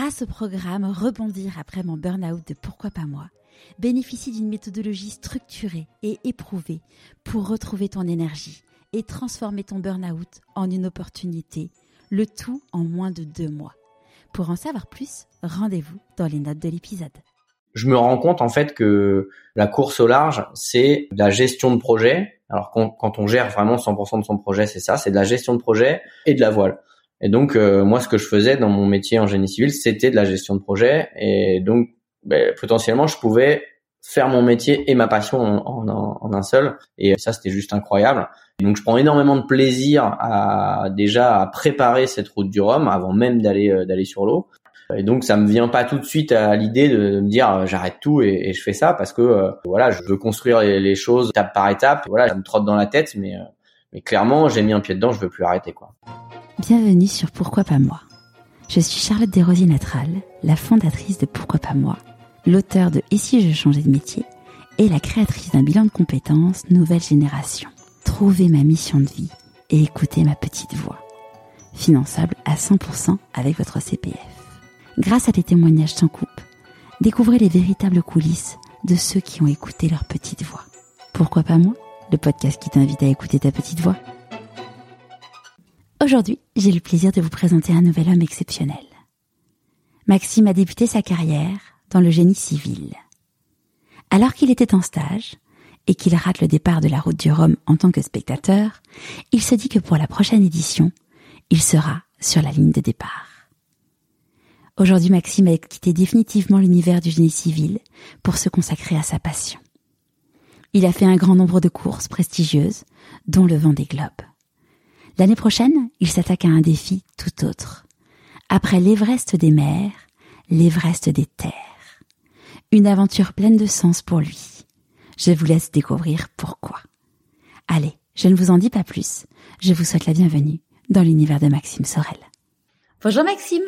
grâce au programme Rebondir après mon burn-out de Pourquoi pas moi, bénéficie d'une méthodologie structurée et éprouvée pour retrouver ton énergie et transformer ton burn-out en une opportunité, le tout en moins de deux mois. Pour en savoir plus, rendez-vous dans les notes de l'épisode. Je me rends compte en fait que la course au large, c'est la gestion de projet. Alors quand, on gère vraiment 100% de son projet, c'est ça, c'est de la gestion de projet et de la voile. Et donc euh, moi, ce que je faisais dans mon métier en génie civil, c'était de la gestion de projet. Et donc ben, potentiellement, je pouvais faire mon métier et ma passion en, un seul. Et ça, c'était juste incroyable. donc, je prends énormément de plaisir à déjà à préparer cette route du Rhum avant même d'aller euh, d'aller sur l'eau. Et donc, ça me vient pas tout de suite à l'idée de me dire euh, j'arrête tout et, et, je fais ça parce que euh, voilà, je veux construire les, les, choses étape par étape. Voilà, ça me trotte dans la tête, mais mais clairement, j'ai mis un pied dedans, je veux plus arrêter quoi. Bienvenue sur Pourquoi pas moi. Je suis Charlotte Desrosiers Natral, la fondatrice de Pourquoi pas moi l'auteur de Et si je changeais de métier et la créatrice d'un bilan de compétences Nouvelle Génération. Trouvez ma mission de vie et écoutez ma petite voix. Finançable à 100% avec votre CPF. Grâce à des témoignages sans coupe, découvrez les véritables coulisses de ceux qui ont écouté leur petite voix. Pourquoi pas moi? Le podcast qui t'invite à écouter ta petite voix. Aujourd'hui, j'ai le plaisir de vous présenter un nouvel homme exceptionnel. Maxime a débuté sa carrière dans le génie civil. Alors qu'il était en stage et qu'il rate le départ de la route du Rhum en tant que spectateur, il se dit que pour la prochaine édition, il sera sur la ligne de départ. Aujourd'hui, Maxime a quitté définitivement l'univers du génie civil pour se consacrer à sa passion. Il a fait un grand nombre de courses prestigieuses, dont le vent des globes. L'année prochaine, il s'attaque à un défi tout autre. Après l'Everest des mers, l'Everest des terres. Une aventure pleine de sens pour lui. Je vous laisse découvrir pourquoi. Allez, je ne vous en dis pas plus. Je vous souhaite la bienvenue dans l'univers de Maxime Sorel. Bonjour Maxime.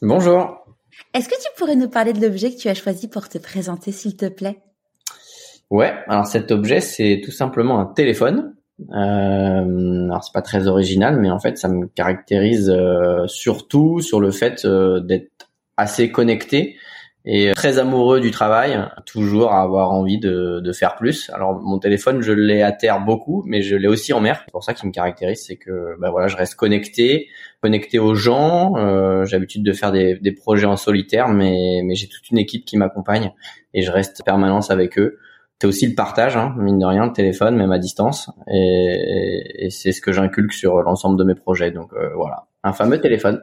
Bonjour. Est-ce que tu pourrais nous parler de l'objet que tu as choisi pour te présenter, s'il te plaît? Ouais, alors cet objet, c'est tout simplement un téléphone. Euh, alors c'est pas très original, mais en fait, ça me caractérise euh, surtout sur le fait euh, d'être assez connecté et euh, très amoureux du travail, toujours avoir envie de, de faire plus. Alors mon téléphone, je l'ai à terre beaucoup, mais je l'ai aussi en mer. C'est pour ça qu'il me caractérise, c'est que bah voilà, je reste connecté, connecté aux gens. Euh, j'ai l'habitude de faire des, des, projets en solitaire, mais, mais j'ai toute une équipe qui m'accompagne et je reste en permanence avec eux. C'est aussi le partage, hein, mine de rien, le téléphone, même à distance, et, c'est ce que j'inculque sur l'ensemble de mes projets. Donc euh, voilà, un fameux téléphone.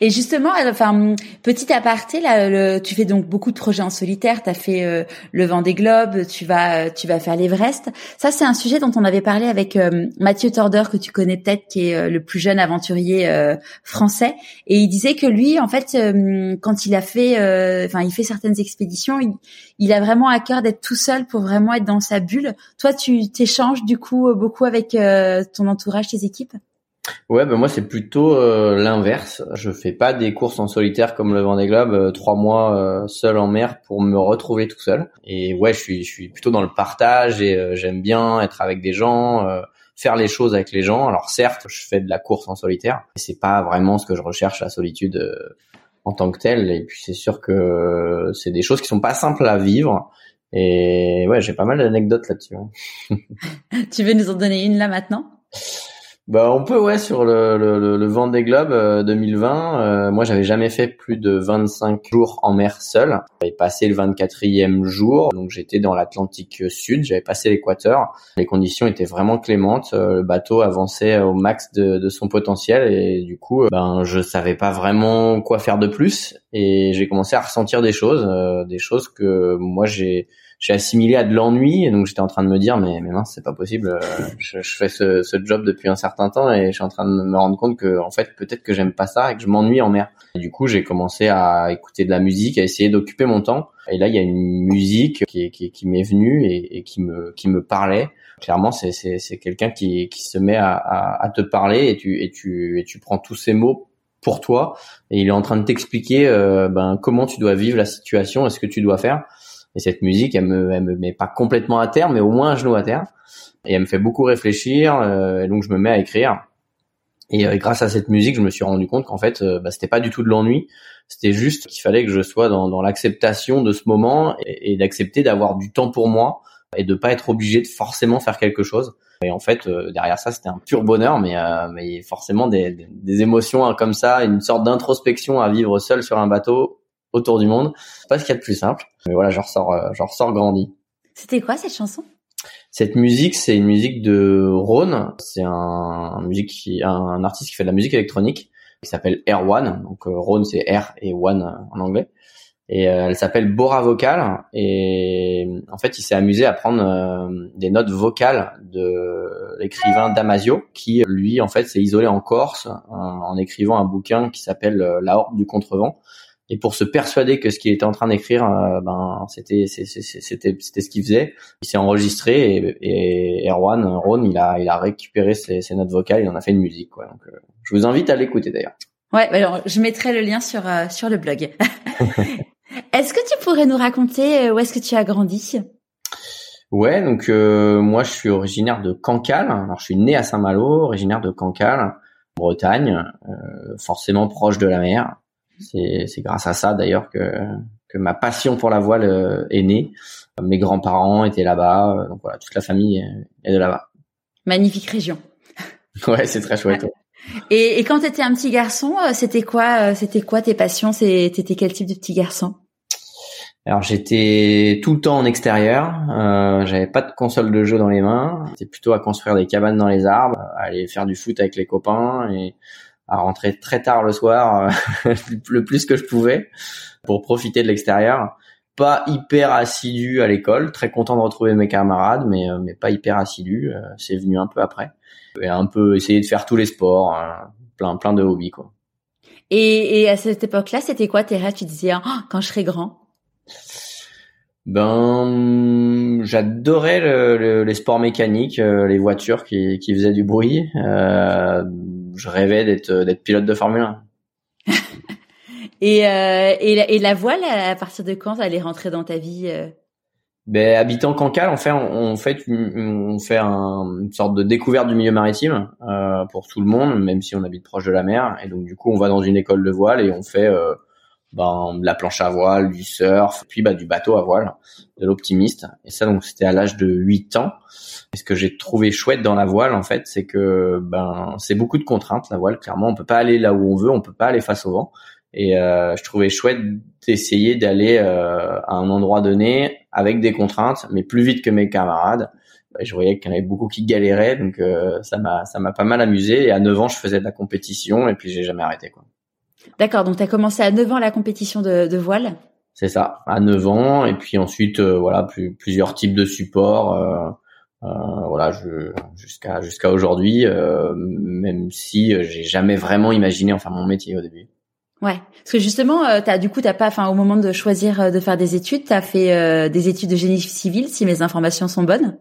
Et justement, enfin, petit aparté, là, tu fais donc beaucoup de projets en solitaire. Tu as fait euh, le vent des globes, tu vas, tu vas faire l'Everest. Ça, c'est un sujet dont on avait parlé avec euh, Mathieu Torder, que tu connais peut-être, qui est euh, le plus jeune aventurier français. Et il disait que lui, en fait, quand il a fait, enfin, il fait certaines expéditions, il, il a vraiment à cœur d'être tout seul pour vraiment être dans sa bulle. Toi, tu t'échanges du coup beaucoup avec ton entourage, tes équipes? Ouais, ben moi c'est plutôt euh, l'inverse. Je fais pas des courses en solitaire comme le Vendée Globe, euh, trois mois euh, seul en mer pour me retrouver tout seul. Et ouais, je suis je suis plutôt dans le partage et j'aime bien être avec des gens, faire les choses avec les gens. Alors certes, je fais de la course en solitaire, mais c'est pas vraiment ce que je recherche la solitude en tant que telle. Et puis c'est sûr que c'est des choses qui sont pas simples à vivre. Et ouais, j'ai pas mal d'anecdotes là-dessus. Hein. tu veux nous en donner une là maintenant? Bah, on peut, ouais, sur le, le, le Vendée Globe 2020. Euh, moi, j'avais jamais fait plus de 25 jours en mer seul. J'avais passé le 24e jour, donc j'étais dans l'Atlantique Sud. J'avais passé l'équateur. Les conditions étaient vraiment clémentes. Euh, le bateau avançait au max de, de son potentiel et du coup, euh, ben, je savais pas vraiment quoi faire de plus. Et j'ai commencé à ressentir des choses, des choses que moi j'ai j'ai assimilé à de l'ennui et donc j'étais en train de me dire mais mais non c'est pas possible euh, je, fais ce, ce, job depuis un certain temps et je suis en train de me rendre compte que en fait peut-être que j'aime pas ça et que je m'ennuie en mer. Du coup j'ai commencé à écouter de la musique à essayer d'occuper mon temps. Et là il y a une musique qui qui, qui m'est venue et, et, qui me qui me parlait. Clairement c'est c'est c'est quelqu'un qui qui se met à, à, à te parler et tu et tu et tu prends tous ces mots pour toi. Et il est en train de t'expliquer euh, ben comment tu dois vivre la situation et ce que tu dois faire et cette musique, elle me, elle me met pas complètement à terre, mais au moins un genou à terre. Et elle me fait beaucoup réfléchir. Euh, et donc je me mets à écrire. Et grâce à cette musique, je me suis rendu compte qu'en fait, bah, c'était pas du tout de l'ennui. C'était juste qu'il fallait que je sois dans, dans l'acceptation de ce moment et, et d'accepter d'avoir du temps pour moi et de pas être obligé de forcément faire quelque chose. Et en fait, euh, derrière ça, c'était un pur bonheur, mais, euh, mais forcément des, des, émotions hein, comme ça, une sorte d'introspection à vivre seul sur un bateau autour du monde. C'est pas ce qu'il y a de plus simple. Mais voilà, j'en ressors, euh, j'en ressors grandi. C'était quoi cette chanson? Cette musique, c'est une musique de Rhône. C'est un, un, musique qui, un artiste qui fait de la musique électronique qui s'appelle One. Donc Rhône, c'est R et One en anglais et euh, elle s'appelle Bora Vocal et en fait il s'est amusé à prendre euh, des notes vocales de l'écrivain Damasio qui lui en fait s'est isolé en Corse en, écrivant un bouquin qui s'appelle euh, La Horde du contrevent et pour se persuader que ce qu'il était en train d'écrire ben c'était c'était c'était ce qu'il faisait il s'est enregistré et, et Erwan Ron il a il a récupéré ses, ses, notes vocales il en a fait une musique quoi donc je vous invite à l'écouter d'ailleurs Ouais, alors je mettrai le lien sur sur le blog. Est-ce que tu pourrais nous raconter euh, où est-ce que tu as grandi? Ouais, donc euh, moi je suis originaire de Cancale. Alors je suis né à Saint-Malo, originaire de Cancale, Bretagne, euh, forcément proche de la mer. C'est, grâce à ça d'ailleurs que que ma passion pour la voile est née. Mes grands-parents étaient là-bas, donc voilà, toute la famille est de là-bas. Magnifique région. ouais, c'est très chouette. Et, et, quand tu étais un petit garçon, c'était quoi, c'était quoi tes passions? T'étais quel type de petit garçon? Alors j'étais tout le temps en extérieur, euh, j'avais pas de console de jeu dans les mains, j'étais plutôt à construire des cabanes dans les arbres, à aller faire du foot avec les copains et à rentrer très tard le soir, euh, le plus que je pouvais, pour profiter de l'extérieur. Pas hyper assidu à l'école, très content de retrouver mes camarades, mais euh, mais pas hyper assidu. Euh, c'est venu un peu après. Et un peu essayer de faire tous les sports, hein, plein plein de hobbies quoi. Et, et à cette époque-là, c'était quoi tes Tu disais oh, quand je serai grand? Ben, j'adorais le, les sports mécaniques, euh, les voitures qui, qui faisaient du bruit. Euh, je rêvais d'être d'être pilote de Formule 1. et, euh, et, la, et, la, voile, à partir de quand elle est rentrée dans ta vie euh? ben, habitant Cancale, on fait on fait on fait un, une sorte de découverte du milieu maritime euh, pour tout le monde, même si on habite proche de la mer. Et donc du coup, on va dans une école de voile et on fait euh, ben, la planche à voile, du surf, puis bah, du bateau à voile, de l'optimiste. Et ça, donc, c'était à l'âge de 8 ans. Et ce que j'ai trouvé chouette dans la voile, en fait, c'est que ben, c'est beaucoup de contraintes, la voile. Clairement, on peut pas aller là où on veut, on peut pas aller face au vent. Et euh, je trouvais chouette d'essayer d'aller euh, à un endroit donné avec des contraintes, mais plus vite que mes camarades. je voyais qu'il y en avait beaucoup qui galéraient, donc euh, ça m'a ça m'a pas mal amusé. Et à 9 ans, je faisais de la compétition, et puis j'ai jamais arrêté. Quoi. D'accord, donc tu as commencé à 9 ans la compétition de, de voile C'est ça, à 9 ans, et puis ensuite, euh, voilà, plus, plusieurs types de supports, euh, euh, voilà, jusqu'à jusqu'à aujourd'hui, euh, même si j'ai jamais vraiment imaginé en faire mon métier au début. Ouais, parce que justement, as, du coup, t'as pas, enfin, au moment de choisir de faire des études, tu as fait des études de génie civil, si mes informations sont bonnes.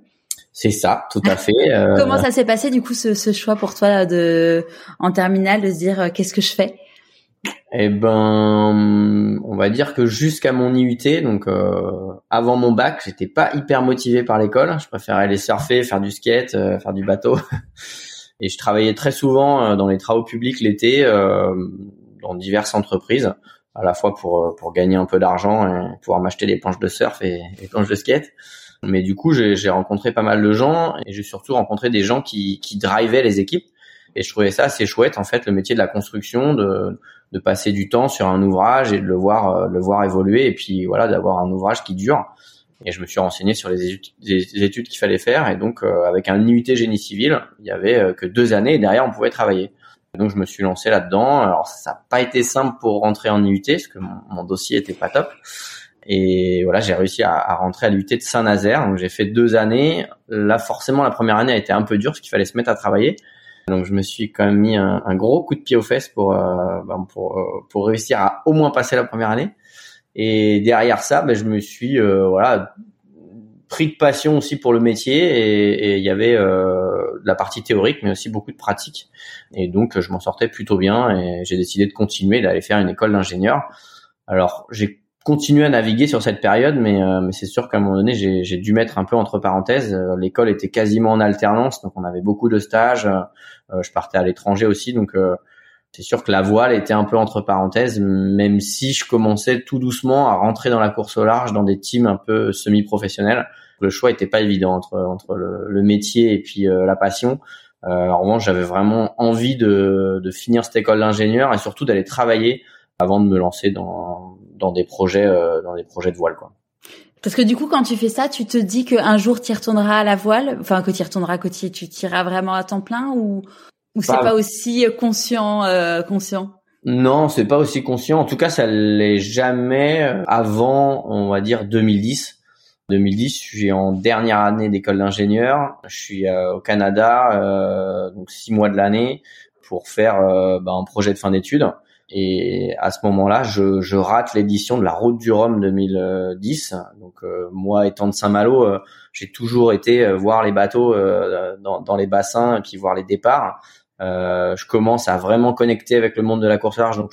C'est ça, tout à fait. Comment ça s'est passé du coup ce, ce, choix pour toi de en terminale de se dire qu'est-ce que je fais? Eh ben, on va dire que jusqu'à mon IUT, donc euh, avant mon bac, j'étais pas hyper motivé par l'école. Je préférais aller surfer, faire du skate, euh, faire du bateau. Et je travaillais très souvent euh, dans les travaux publics l'été, dans diverses entreprises, à la fois pour pour gagner un peu d'argent et pouvoir m'acheter des planches de surf et des planches de skate. Mais du coup, j'ai rencontré pas mal de gens et j'ai surtout rencontré des gens qui qui drivaient les équipes. Et je trouvais ça assez chouette en fait, le métier de la construction, de de passer du temps sur un ouvrage et de le voir euh, le voir évoluer et puis voilà d'avoir un ouvrage qui dure. Et je me suis renseigné sur les études, qu'il fallait faire et donc euh, avec un IUT génie civil il y avait euh, que deux années et derrière on pouvait travailler. Donc je me suis lancé là-dedans. Alors ça n'a pas été simple pour rentrer en IUT parce que mon, dossier était pas top. Et voilà j'ai réussi à, rentrer à l'IUT de Saint-Nazaire. Donc j'ai fait deux années. Là forcément la première année a été un peu dure parce qu'il fallait se mettre à travailler donc je me suis quand même mis un, gros coup de pied aux fesses pour euh, ben, pour euh, pour réussir à au moins passer la première année. Et derrière ça, ben, je me suis euh, voilà pris de passion aussi pour le métier et il y avait euh, la partie théorique mais aussi beaucoup de pratique et donc je m'en sortais plutôt bien et j'ai décidé de continuer d'aller faire une école d'ingénieur alors j'ai continué à naviguer sur cette période, mais, mais c'est sûr qu'à un moment donné, j'ai dû mettre un peu entre parenthèses. L'école était quasiment en alternance, donc on avait beaucoup de stages. je partais à l'étranger aussi, donc c'est sûr que la voile était un peu entre parenthèses, même si je commençais tout doucement à rentrer dans la course au large, dans des teams un peu semi-professionnels. Le choix était pas évident entre entre le, métier et puis euh, la passion. Euh, en revanche, j'avais vraiment envie de, de finir cette école d'ingénieur et surtout d'aller travailler avant de me lancer dans dans des projets euh, dans des projets de voile quoi. Parce que du coup, quand tu fais ça, tu te dis qu'un jour tu y retourneras à la voile, enfin que tu y retourneras, que tu, tu tireras vraiment à temps plein ou ou c'est pas aussi euh, conscient, euh, conscient? Non, c'est pas aussi conscient. En tout cas, ça l'est jamais euh, avant, on va dire 2010. 2010, je suis en dernière année d'école d'ingénieur. Je suis au Canada, euh, donc six mois de l'année, pour faire bah, un projet de fin d'études. Et à ce moment-là, je, je rate l'édition de la Route du Rhum 2010. Donc moi, étant de Saint-Malo, j'ai toujours été voir les bateaux dans, dans, les bassins et puis voir les départs. Euh, je commence à vraiment connecter avec le monde de la course large, donc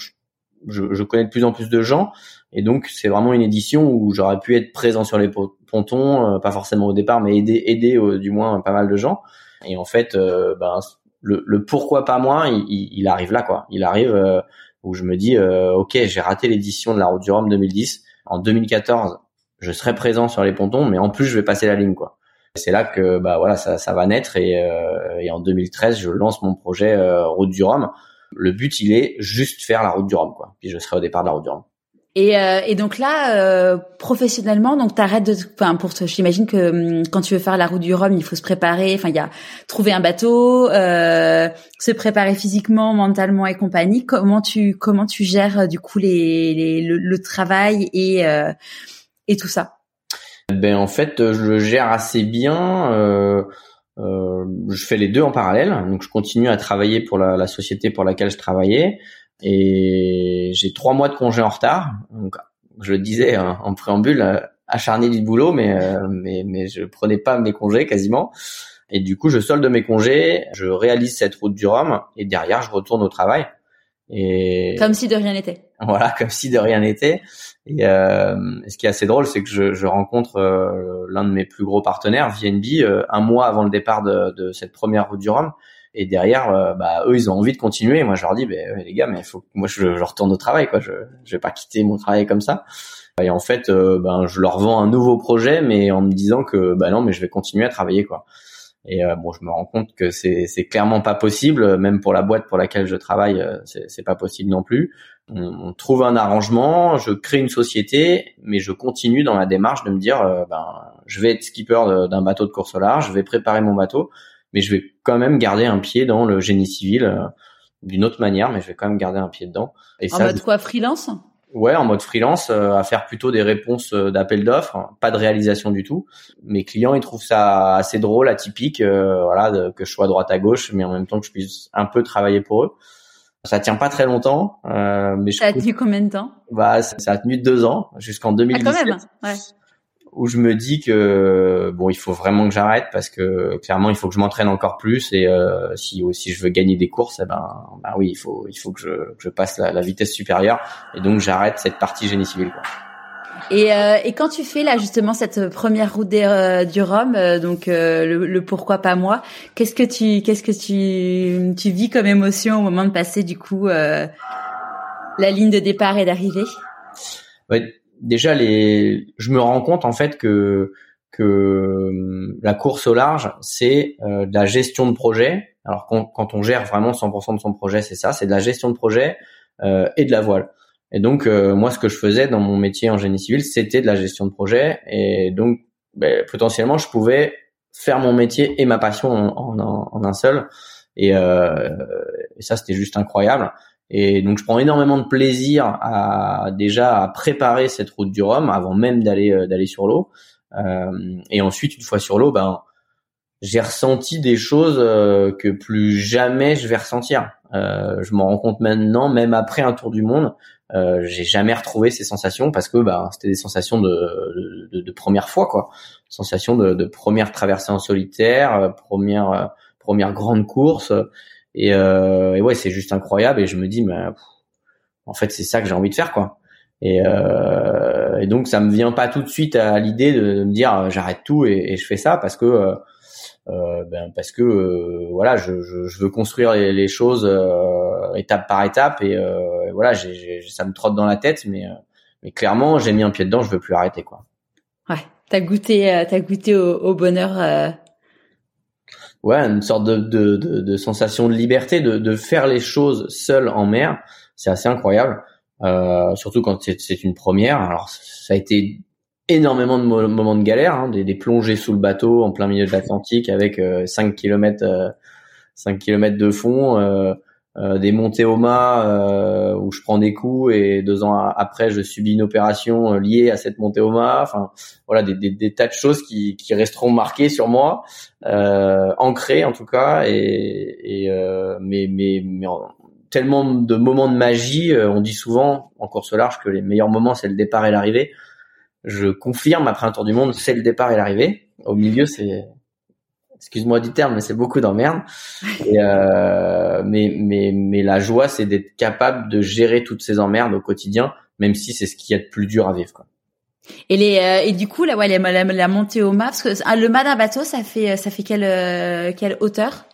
je, je, connais de plus en plus de gens. Et donc c'est vraiment une édition où j'aurais pu être présent sur les pontons, euh, pas forcément au départ, mais aider, aider du moins pas mal de gens. Et en fait, euh, ben, le, le, pourquoi pas moi, il, il, arrive là quoi. Il arrive euh, où je me dis, ok, j'ai raté l'édition de la Route du Rhum 2010. En 2014, je serai présent sur les pontons, mais en plus je vais passer la ligne quoi. C'est là que bah voilà ça, ça va naître et, euh, et en 2013 je lance mon projet euh, Route du Rhum. Le but il est juste faire la Route du Rhum quoi. Puis je serai au départ de la Route du Rhum. Et, euh, et donc là, euh, professionnellement, donc t'arrêtes de, enfin pour, j'imagine que hum, quand tu veux faire la route du Rhum, il faut se préparer. Enfin, il y a trouver un bateau, euh, se préparer physiquement, mentalement et compagnie. Comment tu comment tu gères du coup les, les le, le, travail et et tout ça? Ben en fait, je le gère assez bien. Euh, euh, je fais les deux en parallèle. Donc, je continue à travailler pour la, la société pour laquelle je travaillais, et j'ai trois mois de congé en retard. Donc, je le disais hein, en préambule, euh, acharné du boulot, mais euh, mais mais je prenais pas mes congés quasiment. Et du coup, je solde mes congés, je réalise cette route du Rhum, et derrière, je retourne au travail. Et comme si de rien n'était. Voilà, comme si de rien n'était. Et euh, ce qui est assez drôle, c'est que je, je rencontre euh, l'un de mes plus gros partenaires, VNB, euh, un mois avant le départ de, de, cette première route du Rhum. Et derrière, euh, bah, eux, ils ont envie de continuer. Moi, je leur dis, bah, les gars, mais faut moi, je, je, retourne au travail, quoi. Je, je vais pas quitter mon travail comme ça. Et en fait, ben, je leur vends un nouveau projet, mais en me disant que, bah non, mais je vais continuer à travailler, quoi. Et euh, bon, je me rends compte que c'est c'est clairement pas possible, même pour la boîte pour laquelle je travaille, euh, c'est c'est pas possible non plus. On, on, trouve un arrangement, je crée une société, mais je continue dans la démarche de me dire, euh, ben, je vais être skipper d'un bateau de course au large, je vais préparer mon bateau, mais je vais quand même garder un pied dans le génie civil d'une autre manière, mais je vais quand même garder un pied dedans. Et en mode quoi, freelance? Ouais, en mode freelance, euh, à faire plutôt des réponses euh, d'appel d'offres, pas de réalisation du tout. Mes clients, ils trouvent ça assez drôle, atypique, euh, voilà, que je sois à droite à gauche, mais en même temps que je puisse un peu travailler pour eux. Ça tient pas très longtemps, mais ça a tenu combien de temps? Bah, ça, a tenu deux ans, jusqu'en 2017. Ah, quand même, ouais où je me dis que bon, il faut vraiment que j'arrête parce que clairement, il faut que je m'entraîne encore plus et euh, si si je veux gagner des courses, eh ben, ben oui, il faut il faut que je, que je passe la, la, vitesse supérieure et donc j'arrête cette partie génie civil. Quoi. Et, euh, et quand tu fais là justement cette première route des, euh, du Rhum, euh, donc euh, le, le, pourquoi pas moi, qu'est-ce que tu qu'est-ce que tu tu vis comme émotion au moment de passer du coup la ligne de départ et d'arrivée? Ouais déjà les, je me rends compte en fait que que hum, la course au large, c'est euh, de la gestion de projet. Alors quand, on gère vraiment 100% de son projet, c'est ça, c'est de la gestion de projet euh, et de la voile. Et donc euh, moi, ce que je faisais dans mon métier en génie civil, c'était de la gestion de projet. Et donc ben, potentiellement, je pouvais faire mon métier et ma passion en un seul. Et, euh, et ça, c'était juste incroyable. Et donc je prends énormément de plaisir à déjà à préparer cette route du Rhum avant même d'aller euh, d'aller sur l'eau. Euh, et ensuite une fois sur l'eau, ben j'ai ressenti des choses euh, que plus jamais je vais ressentir. Euh, je m'en rends compte maintenant, même après un tour du monde, euh, j'ai jamais retrouvé ces sensations parce que ben c'était des sensations de, de, de, première fois quoi, sensations de, de première traversée en solitaire, première première grande course. Et, euh, et ouais, c'est juste incroyable. Et je me dis, mais en fait, c'est ça que j'ai envie de faire, quoi. Et, euh, et donc ça me vient pas tout de suite à l'idée de, me dire j'arrête tout et, je fais ça parce que euh, ben parce que euh, voilà, je, je, je, veux construire les, les choses euh, étape par étape et voilà, ça me trotte dans la tête, mais mais clairement, j'ai mis un pied dedans, je veux plus arrêter quoi. Ouais, t'as goûté, t'as goûté au, au bonheur. Ouais, une sorte de, de, de, de, sensation de liberté, de, de faire les choses seul en mer, c'est assez incroyable. Euh, surtout quand c'est, une première. Alors ça a été énormément de moments de galère, hein, des, des, plongées sous le bateau en plein milieu de l'Atlantique avec 5 km 5 km de fond, euh, euh, des montées au mât euh, où je prends des coups et deux ans après je subis une opération euh, liée à cette montée au mât. Enfin voilà des, des, des, tas de choses qui, qui resteront marquées sur moi, euh, ancrées en tout cas. Et, et mais mais, mais tellement de moments de magie. on dit souvent en course large que les meilleurs moments c'est le départ et l'arrivée je confirme après un tour du monde, c'est le départ et l'arrivée. Au milieu, c'est, excuse-moi du terme, mais c'est beaucoup d'emmerde. Euh, mais, mais, mais la joie, c'est d'être capable de gérer toutes ces emmerdes au quotidien, même si c'est ce qu'il y a de plus dur à vivre. Quoi. Et les euh, et du coup là ouais la, la, montée au mât parce que ah, le mât d'un bateau ça fait ça fait quelle euh, quelle hauteur?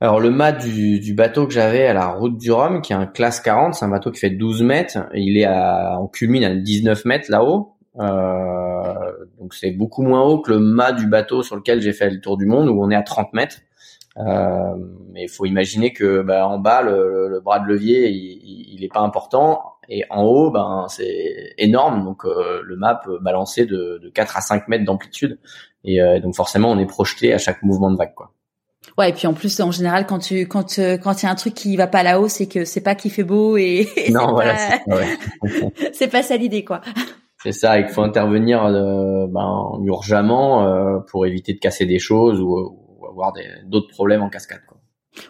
Alors le mât du, du bateau que j'avais à la route du Rhum, qui est un classe 40, c'est un bateau qui fait 12 mètres, il est à, on culmine à 19 mètres là-haut. Euh, donc c'est beaucoup moins haut que le mât du bateau sur lequel j'ai fait le tour du monde où on est à 30 mètres. Euh, mais il faut imaginer que bah, en bas le, le, bras de levier il, il est pas important et en haut ben c'est énorme donc euh, le mât peut balancer de, de 4 à 5 mètres d'amplitude et euh, donc forcément on est projeté à chaque mouvement de vague quoi. Ouais, et puis en plus, en général, quand tu quand euh, quand il y a un truc qui va pas là-haut, c'est que c'est pas qu'il fait beau et, non, voilà, c'est pas ça l'idée, quoi. C'est ça, il faut intervenir euh, ben, urgemment euh, pour éviter de casser des choses ou, ou avoir d'autres problèmes en cascade. Quoi.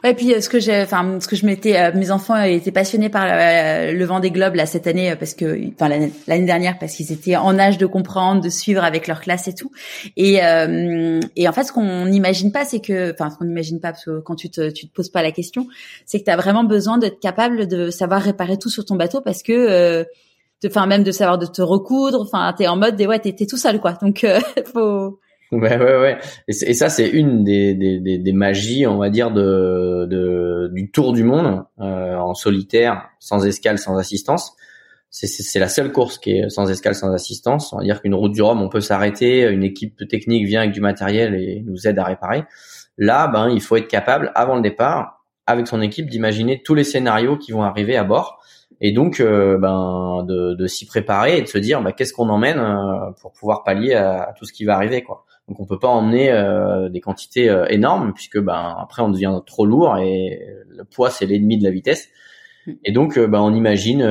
Ouais, puis euh, ce que j'ai, enfin, ce que je m'étais, euh, mes enfants étaient passionnés par le, vent des globes là cette année parce que, enfin l'année dernière parce qu'ils étaient en âge de comprendre, de suivre avec leur classe et tout. Et et en fait, ce qu'on n'imagine pas, c'est que, enfin, ce qu'on n'imagine pas parce que quand tu te tu te poses pas la question, c'est que tu as vraiment besoin d'être capable de savoir réparer tout sur ton bateau parce que enfin même de savoir de te recoudre. Enfin, t'es en mode des ouais, t'es, tout seul quoi. Donc euh, faut. Ouais, ouais, ouais. Et, ça, c'est une des, des, des, des, magies, on va dire, de, de du tour du monde euh, en solitaire, sans escale, sans assistance. C'est, c'est, la seule course qui est sans escale, sans assistance. On va dire qu'une route du Rhum, on peut s'arrêter, une équipe technique vient avec du matériel et nous aide à réparer. Là, ben, il faut être capable, avant le départ, avec son équipe, d'imaginer tous les scénarios qui vont arriver à bord et donc euh, ben de, de s'y préparer et de se dire bah, qu'est-ce qu'on emmène euh, pour pouvoir pallier à, tout ce qui va arriver quoi. Donc on peut pas emmener euh, des quantités énormes puisque ben après on devient trop lourd et le poids c'est l'ennemi de la vitesse. Hmm. Et donc ben on imagine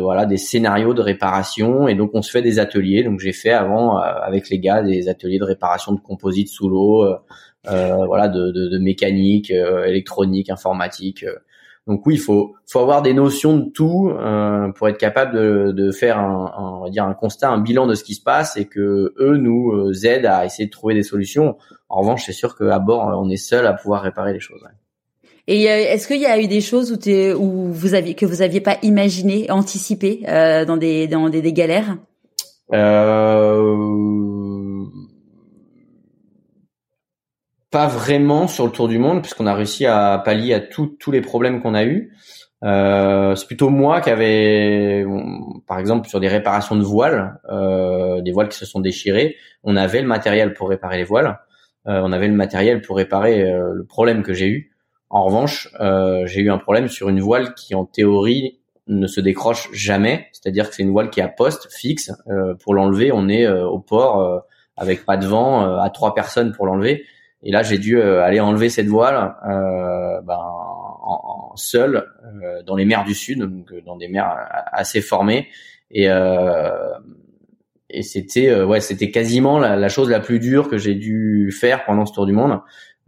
voilà des scénarios de réparation et donc on se fait des ateliers. Donc j'ai fait avant avec les gars des ateliers de réparation de composites sous l'eau, voilà de, de, de mécanique, électronique, informatique. Donc oui, il faut, faut avoir des notions de tout euh, pour être capable de, de faire un, un, on va dire un constat, un bilan de ce qui se passe et que eux nous euh, aident à essayer de trouver des solutions. En revanche, c'est sûr qu'à bord, on est seul à pouvoir réparer les choses. Et euh, est-ce qu'il y a eu des choses où, où vous aviez que vous aviez pas imaginé, anticipé euh, dans des dans des, des galères? Euh pas vraiment sur le tour du monde puisqu'on a réussi à pallier à tous les problèmes qu'on a eu. Euh, c'est plutôt moi qui avait, par exemple, sur des réparations de voiles, euh, des voiles qui se sont déchirées, on avait le matériel pour réparer les voiles, euh, on avait le matériel pour réparer euh, le problème que j'ai eu. En revanche, euh, j'ai eu un problème sur une voile qui, en théorie, ne se décroche jamais, c'est-à-dire que c'est une voile qui est à poste fixe. pour l'enlever, on est au port avec pas de vent, à trois personnes pour l'enlever. Et là, j'ai dû euh, aller enlever cette voile euh, ben, en, en seul euh, dans les mers du sud, donc euh, dans des mers assez formées. Et, et c'était ouais, c'était quasiment la, la, chose la plus dure que j'ai dû faire pendant ce tour du monde.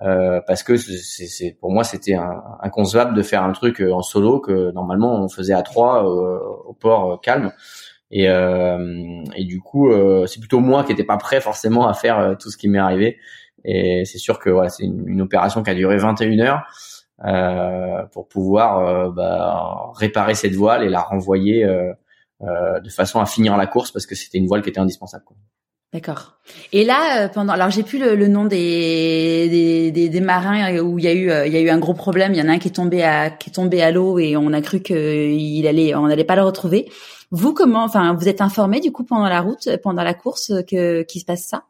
Euh, parce que c'est pour moi c'était inconcevable de faire un truc en solo que normalement on faisait à trois au port calme et, euh, et du coup c'est plutôt moi qui n'étais pas prêt forcément à faire tout ce qui m'est arrivé et c'est sûr que voilà, c'est une, opération qui a duré 21 heures euh, pour pouvoir euh, bah, réparer cette voile et la renvoyer euh, de façon à finir la course parce que c'était une voile qui était indispensable. D'accord. Et là, euh, pendant, alors j'ai plus le, nom des, des, des, marins euh, où il y a eu euh, il y a eu un gros problème. Il y en a un qui est tombé à qui est tombé à l'eau et on a cru qu'il allait on n'allait pas le retrouver. Vous comment, enfin, vous êtes informé du coup pendant la route, pendant la course, que qu'il se passe ça?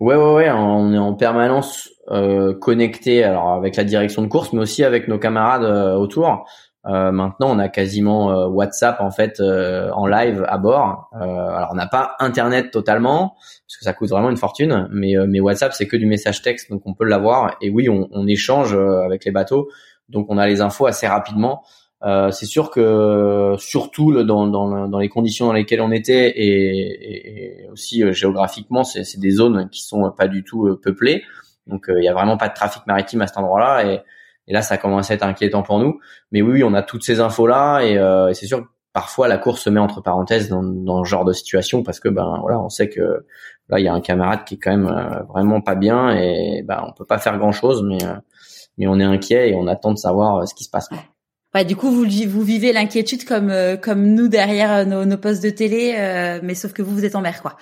Ouais, ouais, ouais. On est en permanence euh, connecté, alors avec la direction de course, mais aussi avec nos camarades autour. Euh, maintenant, on a quasiment euh, WhatsApp en fait euh, en live à bord. alors, on n'a pas Internet totalement parce que ça coûte vraiment une fortune, mais mais WhatsApp c'est que du message texte, donc on peut l'avoir. Et oui, on, on échange avec les bateaux, donc on a les infos assez rapidement. C'est sûr que surtout dans, dans, dans, les conditions dans lesquelles on était et, et aussi géographiquement, c'est des zones qui sont pas du tout peuplées, donc il y a vraiment pas de trafic maritime à cet endroit-là et et là, ça commence à être inquiétant pour nous. Mais oui, on a toutes ces infos-là et, euh, et c'est sûr que parfois la course se met entre parenthèses dans, dans ce genre de situation parce que ben voilà, on sait que là il y a un camarade qui est quand même euh, vraiment pas bien et ben on peut pas faire grand chose, mais euh, mais on est inquiet et on attend de savoir euh, ce qui se passe. Ouais, du coup, vous, vous vivez l'inquiétude comme euh, comme nous derrière euh, nos, nos postes de télé, euh, mais sauf que vous vous êtes en mer, quoi.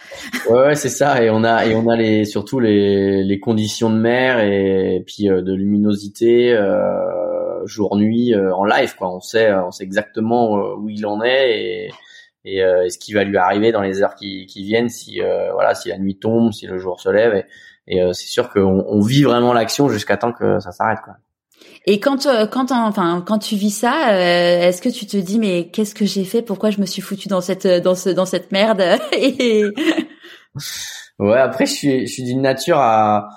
ouais, ouais c'est ça. Et on a et on a les surtout les les conditions de mer et, puis de luminosité euh, jour nuit en live, quoi. On sait on sait exactement où il en est et et, ce qui va lui arriver dans les heures qui qui viennent si voilà si la nuit tombe, si le jour se lève et, et c'est sûr qu'on on vit vraiment l'action jusqu'à temps que ça s'arrête, quoi. Et quand euh, quand enfin quand tu vis ça, euh, est-ce que tu te dis mais qu'est-ce que j'ai fait? Pourquoi je me suis foutu dans cette dans ce dans cette merde? Et... Ouais, après je suis je suis d'une nature à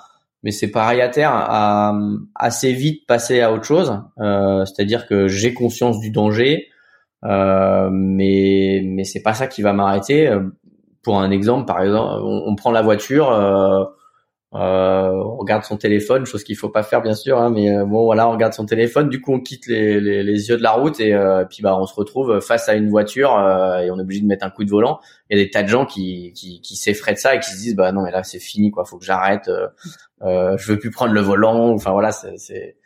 mais c'est pareil à terre à assez vite passer à autre chose. Euh, C'est-à-dire que j'ai conscience du danger, euh, mais mais c'est pas ça qui va m'arrêter. Pour un exemple, par exemple, on, on prend la voiture. Euh, euh, on regarde son téléphone, chose qu'il faut pas faire bien sûr, hein, mais euh, bon voilà, on regarde son téléphone. Du coup, on quitte les, les, les yeux de la route et, euh, puis bah on se retrouve face à une voiture euh, et on est obligé de mettre un coup de volant. Il y a des tas de gens qui qui, qui s'effraient de ça et qui se disent bah non mais là c'est fini quoi, faut que j'arrête, euh, je veux plus prendre le volant. Enfin voilà, c'est c'est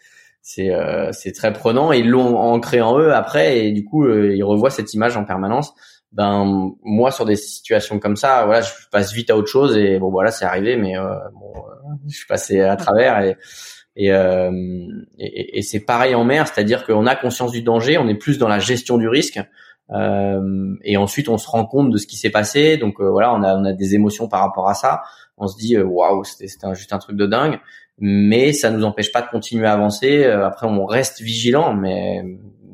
c'est très prenant et ils l'ont ancré en eux après et du coup ils revoient cette image en permanence ben moi sur des situations comme ça voilà je passe vite à autre chose et bon voilà c'est arrivé mais euh, bon euh, je suis passé à travers et et, euh, et, et c'est pareil en mer c'est-à-dire qu'on a conscience du danger on est plus dans la gestion du risque euh, et ensuite on se rend compte de ce qui s'est passé. Donc euh, voilà on a on a des émotions par rapport à ça. On se dit waouh c'était c'était juste un truc de dingue mais ça nous empêche pas de continuer à avancer. Après on reste vigilant mais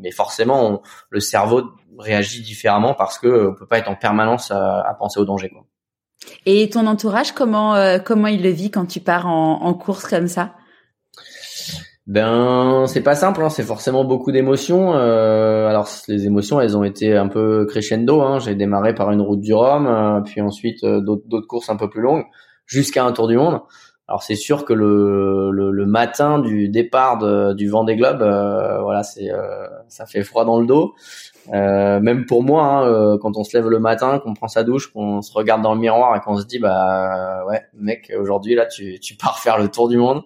mais forcément le cerveau réagit différemment parce que on peut pas être en permanence à, penser au danger. Quoi. Et ton entourage, comment euh, comment il le vit quand tu pars en, en course comme ça? Ben c'est pas simple, hein, c'est forcément beaucoup d'émotions. Euh, alors les émotions, elles ont été un peu crescendo. Hein. J'ai démarré par une route du Rhum, euh, puis ensuite euh, d'autres courses un peu plus longues, jusqu'à un Tour du Monde. Alors c'est sûr que le, le, le, matin du départ de, du Vendée Globe, voilà, c'est ça fait froid dans le dos. Euh, même pour moi, hein, euh, quand on se lève le matin, qu'on prend sa douche, qu'on se regarde dans le miroir et qu'on se dit bah ouais mec aujourd'hui là tu, tu pars faire le tour du monde,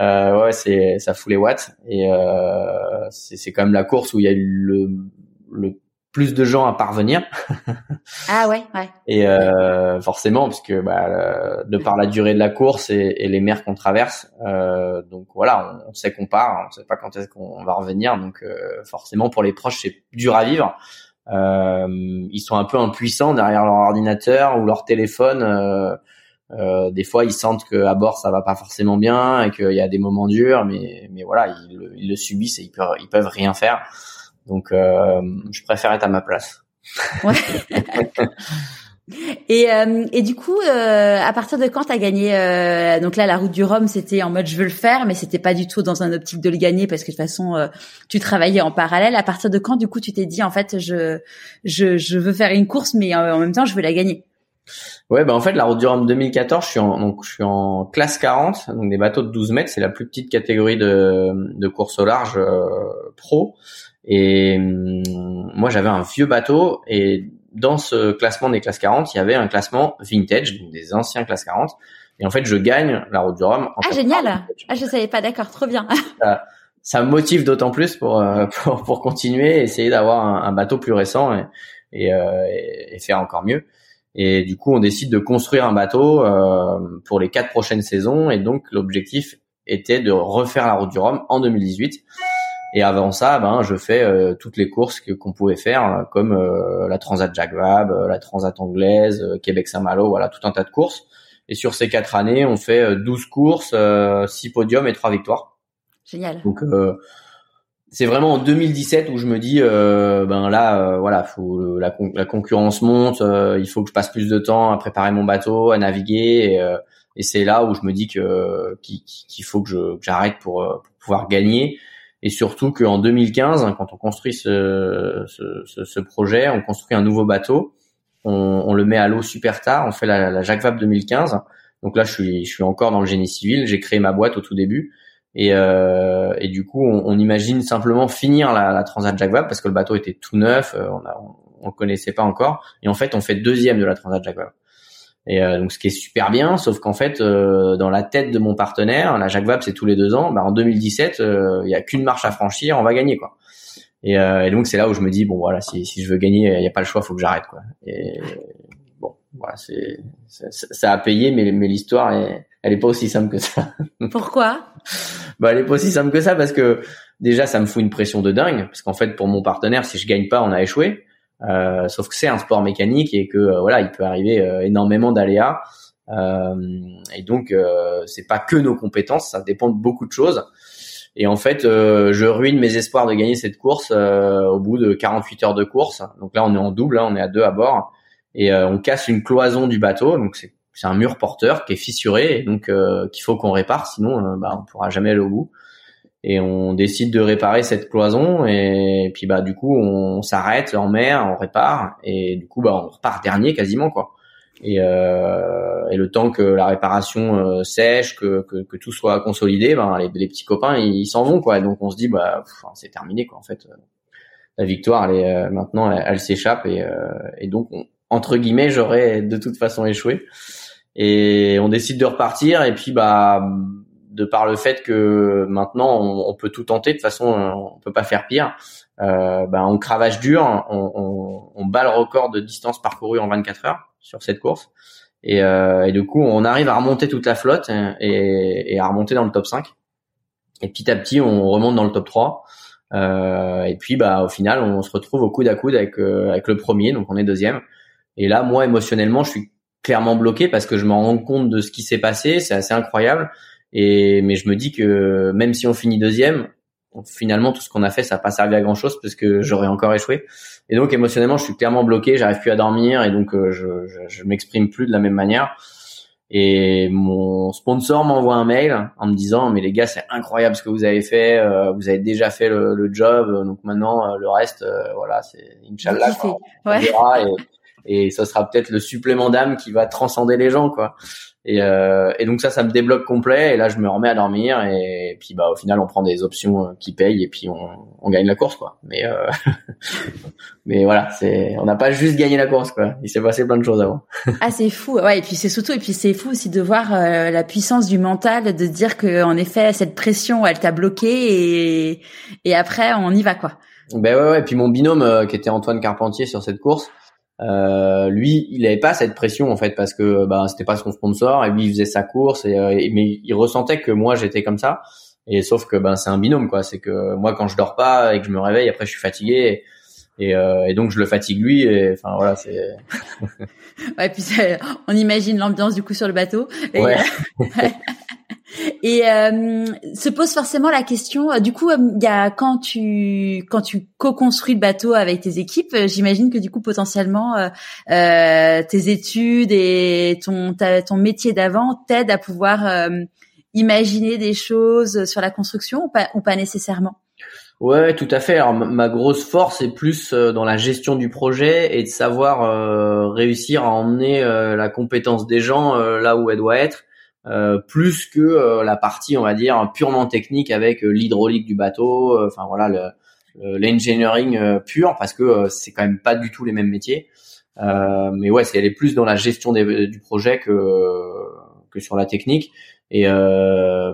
euh, ouais c'est ça fout les watts. Et euh, c'est quand même la course où il y a eu le, le plus de gens à parvenir. ah ouais, ouais. Et euh, forcément, parce que bah, de par la durée de la course et, et les mers qu'on traverse, euh, donc voilà, on, sait qu'on part, on sait pas quand est-ce qu'on va revenir, donc euh, forcément pour les proches c'est dur à vivre. Euh, ils sont un peu impuissants derrière leur ordinateur ou leur téléphone. Euh, euh, des fois, ils sentent que à bord ça va pas forcément bien et qu'il y a des moments durs, mais mais voilà, ils, ils le subissent et ils peuvent ils peuvent rien faire. Donc, euh, je préfère être à ma place. Ouais. et, euh, et du coup, euh, à partir de quand t'as gagné euh, Donc là, la route du Rhum, c'était en mode je veux le faire, mais c'était pas du tout dans un optique de le gagner parce que de toute façon, euh, tu travaillais en parallèle. À partir de quand, du coup, tu t'es dit en fait, je, je je veux faire une course, mais en même temps, je veux la gagner? Ouais, bah en fait, la route du Rhum 2014, je suis en, donc je suis en classe 40, donc des bateaux de 12 mètres, c'est la plus petite catégorie de, de course au large pro. Et hum, moi, j'avais un vieux bateau et dans ce classement des classes 40, il y avait un classement vintage, donc des anciens classes 40. Et en fait, je gagne la route du Rhum. ah, génial Ah, je savais pas, d'accord, trop bien. ça, ça me motive d'autant plus pour, euh, pour, pour continuer et essayer d'avoir un, un, bateau plus récent. Et, et, et, faire encore mieux. Et du coup, on décide de construire un bateau pour les quatre prochaines saisons. Et donc, l'objectif était de refaire la route du Rhum en 2018. Et avant ça, ben, je fais euh, toutes les courses que qu'on pouvait faire, euh, comme euh, la Transat Jacques Vabre, la Transat anglaise, Québec Saint-Malo, voilà, tout un tas de courses. Et sur ces quatre années, on fait 12 courses, 6 podiums et 3 victoires. Génial. Donc c'est vraiment en 2017 où je me dis, ben là, voilà, faut la, la concurrence monte, il faut que je passe plus de temps à préparer mon bateau, à naviguer. Et, et c'est là où je me dis que qu'il faut que j'arrête pour, pour pouvoir gagner et surtout qu'en 2015, quand on construit ce, ce, ce, projet, on construit un nouveau bateau, on, on le met à l'eau super tard, on fait la, la Jacques Vabre 2015. Donc là, je suis, je suis encore dans le génie civil. J'ai créé ma boîte au tout début. Et, euh, et du coup, on, on, imagine simplement finir la, la Transat Jacques Vabre parce que le bateau était tout neuf, euh, on, a, on, le connaissait pas encore. Et en fait, on fait deuxième de la Transat Jacques Vabre. Et euh, donc ce qui est super bien, sauf qu'en fait euh, dans la tête de mon partenaire, la Jacques Vabre c'est tous les deux ans, bah, en 2017 euh, il y a qu'une marche à franchir, on va gagner quoi. Et, et donc c'est là où je me dis bon voilà si, si je veux gagner il y a pas le choix, faut que j'arrête quoi. Et bon voilà c'est ça, ça, a payé mais mais l'histoire est elle est pas aussi simple que ça. Pourquoi? Bah elle est pas aussi simple que ça parce que déjà ça me fout une pression de dingue parce qu'en fait pour mon partenaire si je gagne pas on a échoué. Euh, sauf que c'est un sport mécanique et que euh, voilà, il peut arriver euh, énormément d'aléas. et donc c'est pas que nos compétences, ça dépend de beaucoup de choses. Et en fait, je ruine mes espoirs de gagner cette course au bout de 48 heures de course. Donc là, on est en double, hein, on est à deux à bord, et on casse une cloison du bateau. Donc c'est c'est un mur porteur qui est fissuré et donc qu'il faut qu'on répare, sinon bah, on pourra jamais aller au bout et on décide de réparer cette cloison et puis bah du coup on s'arrête en mer, on répare et du coup bah on repart dernier quasiment quoi. Et, euh, et le temps que la réparation euh, sèche, que, que, que, tout soit consolidé, ben les, les petits copains ils s'en vont quoi. Et donc on se dit bah c'est terminé quoi en fait. La victoire elle est euh, maintenant elle, s'échappe et, euh, et donc entre guillemets j'aurais de toute façon échoué. Et on décide de repartir et puis bah de par le fait que maintenant on, peut tout tenter de toute façon on peut pas faire pire euh, ben on cravage dur on, on, on, bat le record de distance parcourue en 24 heures sur cette course. Et, euh, et du coup on arrive à remonter toute la flotte et, et, à remonter dans le top 5 et petit à petit on remonte dans le top 3 euh, et puis bah au final on se retrouve au coude à coude avec euh, avec le premier donc on est deuxième. Et là moi émotionnellement je suis clairement bloqué parce que je me rends compte de ce qui s'est passé. C'est assez incroyable et mais je me dis que même si on finit deuxième, finalement tout ce qu'on a fait ça n'a pas servi à grand chose parce que j'aurais encore échoué. Et donc émotionnellement je suis clairement bloqué, j'arrive plus à dormir et donc euh, je, je, je m'exprime plus de la même manière. Et mon sponsor m'envoie un mail en me disant mais les gars c'est incroyable ce que vous avez fait, euh, vous avez déjà fait le, le job, donc maintenant euh, le reste voilà c'est inchallah ouais. et, et ça sera peut-être le supplément d'âme qui va transcender les gens quoi. Et, euh, et, donc ça, ça me débloque complet. Et là, je me remets à dormir. Et, puis, bah, au final, on prend des options euh, qui payent et puis on, on gagne la course, quoi. Mais, euh, mais voilà, c'est, on n'a pas juste gagné la course, quoi. Il s'est passé plein de choses avant. ah, c'est fou. Ouais. Et puis c'est surtout, et puis c'est fou aussi de voir euh, la puissance du mental, de dire que en effet, cette pression, elle t'a bloqué et, et après, on y va, quoi. Ben ouais, ouais. Et puis mon binôme, euh, qui était Antoine Carpentier sur cette course. Euh, lui, il avait pas cette pression en fait parce que bah c'était pas son sponsor et lui il faisait sa course et, euh, mais il ressentait que moi j'étais comme ça et sauf que ben c'est un binôme quoi, c'est que moi quand je dors pas et que je me réveille après je suis fatigué et, et, euh, et donc je le fatigue lui et enfin voilà c'est. ouais puis on imagine l'ambiance du coup sur le bateau. Et, ouais. Et euh, se pose forcément la question. Euh, du coup, euh, il quand tu quand tu co-construis le bateau avec tes équipes, j'imagine que du coup potentiellement euh, tes études et ton ton métier d'avant t'aident à pouvoir imaginer des choses sur la construction ou pas ou pas nécessairement? Ouais, tout à fait. Alors ma grosse force est plus dans la gestion du projet et de savoir réussir à emmener la compétence des gens là où elle doit être euh, plus que euh, la partie on va dire purement technique avec euh, l'hydraulique du bateau enfin voilà le, l'engineering pur parce que c'est quand même pas du tout les mêmes métiers mais ouais c'est est plus dans la gestion du projet que que sur la technique. Et, euh,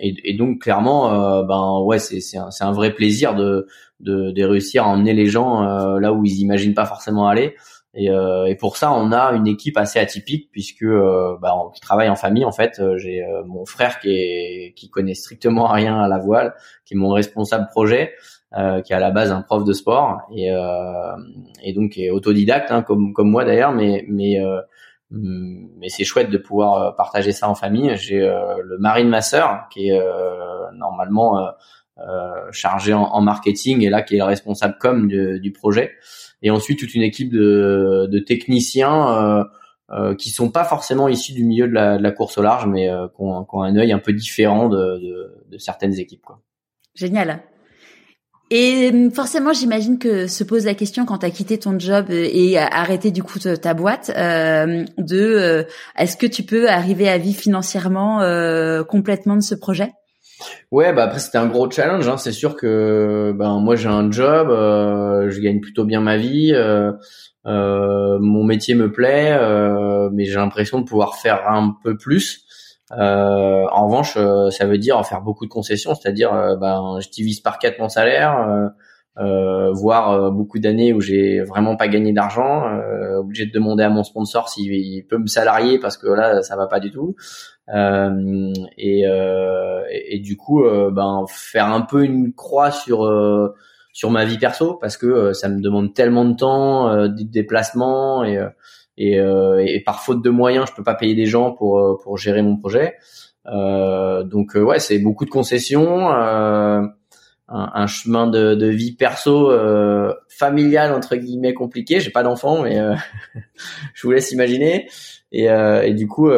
et, donc clairement, ben ouais, c'est un, un, vrai plaisir de, de, de réussir à emmener les gens là où ils imaginent pas forcément aller. Et, euh, et, pour ça, on a une équipe assez atypique puisque euh, bah, on travaille en famille. En fait, euh, j'ai euh, mon frère qui est qui connaît strictement rien à la voile, qui est mon responsable projet, euh, qui est à la base un prof de sport et, et donc qui est autodidacte, hein, comme comme moi d'ailleurs. Mais mais mais c'est chouette de pouvoir partager ça en famille. J'ai le mari de ma sœur qui est normalement chargé en, en, marketing et là qui est le responsable com du, du projet et ensuite toute une équipe de, techniciens euh, euh, qui sont pas forcément issus du milieu de la, course au large, mais euh, qui, ont, qui, un œil un peu différent de, de, de certaines équipes. Quoi. Génial. Et forcément, j'imagine que se pose la question quand tu as quitté ton job et arrêté du coup ta boîte, euh, de euh, est-ce que tu peux arriver à vivre financièrement euh, complètement de ce projet? Ouais, bah après c'était un gros challenge. Hein. C'est sûr que ben moi j'ai un job, euh, je gagne plutôt bien ma vie, euh, euh, mon métier me plaît, euh, mais j'ai l'impression de pouvoir faire un peu plus. Euh, en revanche, ça veut dire faire beaucoup de concessions, c'est-à-dire ben je divise par quatre mon salaire. Euh, voire beaucoup d'années où j'ai vraiment pas gagné d'argent, euh, obligé de demander à mon sponsor s'il peut me salarier parce que là ça va pas du tout. Euh, et, euh, et, et, du coup, euh, ben faire un peu une croix sur sur ma vie perso parce que ça me demande tellement de temps, de déplacements et et, et, par faute de moyens, je peux pas payer des gens pour pour gérer mon projet. donc ouais, c'est beaucoup de concessions. Un, un, chemin de, de vie perso euh, familial entre guillemets compliqué j'ai pas d'enfant mais euh, je vous laisse imaginer et, euh, et du coup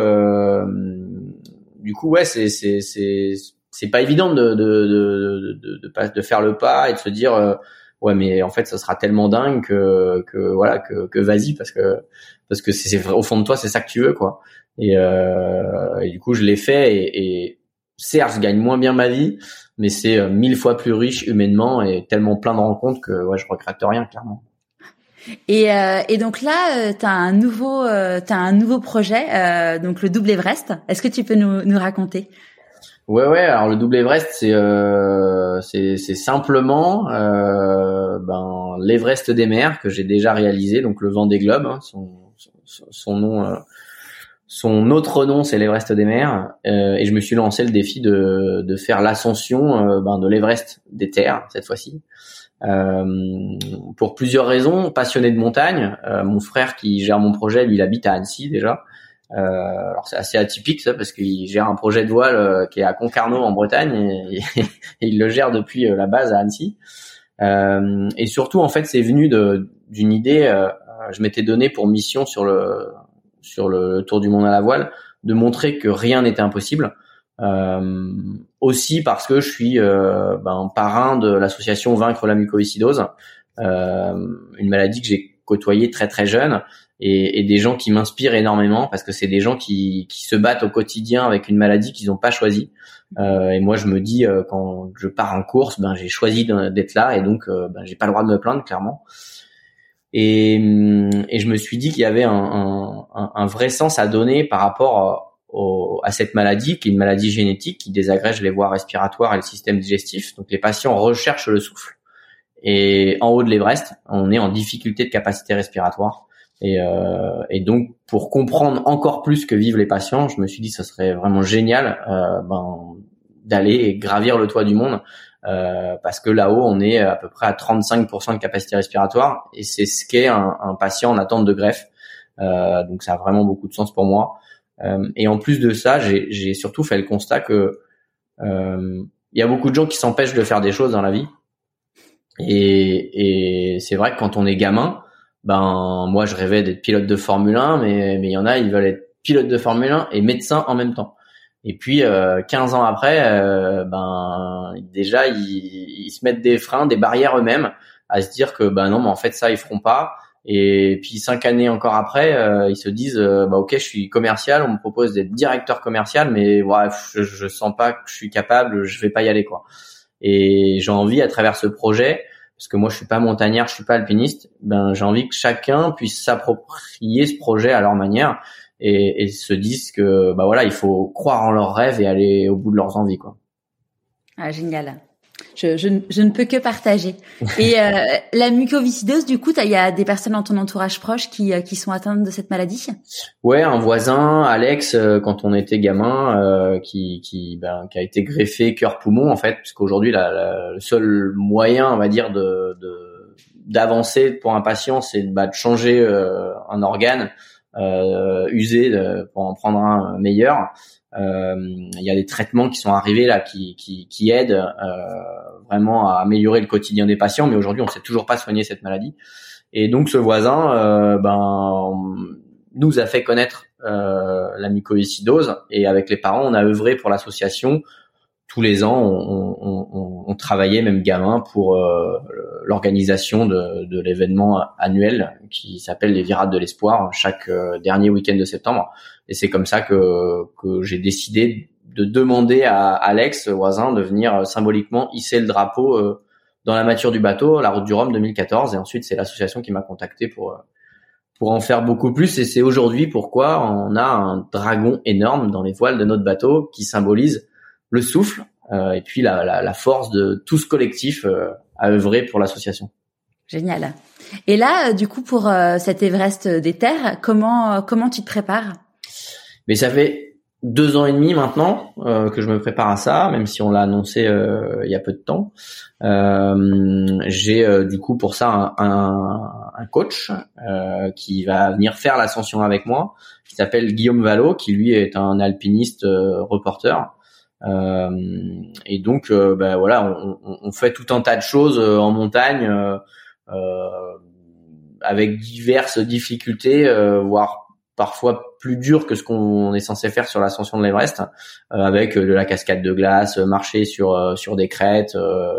du coup, ouais, c'est c'est c'est c'est pas évident de de, de de de de faire le pas et de se dire euh, ouais, mais en fait, ça sera tellement dingue que que voilà que que vas-y parce que parce que c'est au fond de toi, c'est ça que tu veux quoi. Et, euh, du coup, je l'ai fait et, et certes, je gagne moins bien ma vie, mais c'est euh, mille fois plus riche humainement et tellement plein de rencontres que ouais, je regrette rien clairement. Et, euh, et donc là, euh, tu as un nouveau, euh, as un nouveau projet, euh, donc le double Everest. Est-ce que tu peux nous, nous raconter? Ouais, ouais. Alors le double Everest, c'est euh, c'est simplement euh, ben, l'Everest des mers que j'ai déjà réalisé, donc le vent des globes. Hein, son, son, son, nom, son autre nom, c'est l'Everest des mers. Et je me suis lancé le défi de, de faire l'ascension ben, de l'Everest des terres cette fois-ci. Euh, pour plusieurs raisons, passionné de montagne. Euh, mon frère qui gère mon projet, lui, il habite à Annecy déjà. Euh, alors c'est assez atypique ça parce qu'il gère un projet de voile qui est à Concarneau en Bretagne et, il le gère depuis la base à Annecy. et surtout en fait c'est venu d'une idée. je m'étais donné pour mission sur le sur le tour du monde à la voile de montrer que rien n'était impossible. Aussi parce que je suis euh, ben, parrain de l'association Vaincre la mucoviscidose, euh, une maladie que j'ai côtoyée très très jeune et, et des gens qui m'inspirent énormément parce que c'est des gens qui, qui se battent au quotidien avec une maladie qu'ils n'ont pas choisie. Euh, et moi, je me dis euh, quand je pars en course, ben j'ai choisi d'être là et donc ben, j'ai pas le droit de me plaindre clairement. Et, et je me suis dit qu'il y avait un, un, un, vrai sens à donner par rapport à cette maladie, qui est une maladie génétique qui désagrège les voies respiratoires et le système digestif. Donc les patients recherchent le souffle. Et en haut de l'Everest, on est en difficulté de capacité respiratoire. Et, euh, et, donc, pour comprendre encore plus que vivent les patients, je me suis dit ce serait vraiment génial euh, ben, d'aller gravir le toit du monde, euh, parce que là-haut, on est à peu près à 35% de capacité respiratoire, et c'est ce qu'est un, un, patient en attente de greffe. Euh, donc, ça a vraiment beaucoup de sens pour moi. Euh, et en plus de ça, j'ai surtout fait le constat que euh, il y a beaucoup de gens qui s'empêchent de faire des choses dans la vie. Et, et c'est vrai que quand on est gamin, ben moi je rêvais d'être pilote de Formule 1, mais mais il y en a ils veulent être pilote de Formule 1 et médecin en même temps. Et puis euh, 15 ans après, euh, ben déjà ils, ils, se mettent des freins, des barrières eux-mêmes à se dire que ben non mais en fait ça ils feront pas et puis cinq années encore après, euh, ils se disent euh, bah ok, je suis commercial, on me propose d'être directeur commercial, mais ouais, je, je sens pas que je suis capable, je vais pas y aller quoi. Et j'ai envie à travers ce projet, parce que moi je suis pas montagnard, je suis pas alpiniste, ben j'ai envie que chacun puisse s'approprier ce projet à leur manière. et, et se disent que bah voilà, il faut croire en leurs rêves et aller au bout de leurs envies quoi. Ah génial. Je, je, je, ne peux que partager. Et euh, la mucoviscidose, du coup, il y a des personnes dans ton entourage proche qui, euh, qui sont atteintes de cette maladie? Ouais, un voisin, Alex, euh, quand on était gamin, euh, qui, qui, ben, qui a été greffé cœur-poumon, en fait, puisqu'aujourd'hui, la, la, le seul moyen, on va dire, de, de d'avancer pour un patient, c'est bah, de changer euh, un organe euh, usé pour en prendre un meilleur. Euh, il y a des traitements qui sont arrivés là qui, qui, qui aident euh, vraiment à améliorer le quotidien des patients, mais aujourd'hui on sait toujours pas soigner cette maladie. Et donc ce voisin, euh, ben, nous a fait connaître euh, la mycoïcidose et avec les parents, on a œuvré pour l'association. Tous les ans, on, on, on, on travaillait même gamin pour euh, l'organisation de, de l'événement annuel qui s'appelle les Virades de l'espoir chaque euh, dernier week-end de septembre. Et c'est comme ça que, que j'ai décidé de demander à Alex voisin de venir symboliquement hisser le drapeau euh, dans la mâture du bateau, la route du Rhum 2014. Et ensuite, c'est l'association qui m'a contacté pour euh, pour en faire beaucoup plus. Et c'est aujourd'hui pourquoi on a un dragon énorme dans les voiles de notre bateau qui symbolise le souffle euh, et puis la, la, la, force de tout ce collectif à œuvrer pour l'association. Génial. Et là, du coup, pour cet Everest des terres, comment comment tu te prépares? Mais ça fait deux ans et demi maintenant euh, que je me prépare à ça, même si on l'a annoncé euh, il y a peu de temps. Euh, j'ai euh, du coup pour ça un, un, un coach euh, qui va venir faire l'ascension avec moi, qui s'appelle Guillaume Vallot, qui lui est un alpiniste reporter. Et donc, ben voilà, on, fait tout un tas de choses en montagne avec diverses difficultés, voire parfois plus dur que ce qu'on est censé faire sur l'ascension de l'Everest, euh, avec euh, de la cascade de glace, euh, marcher sur sur des crêtes,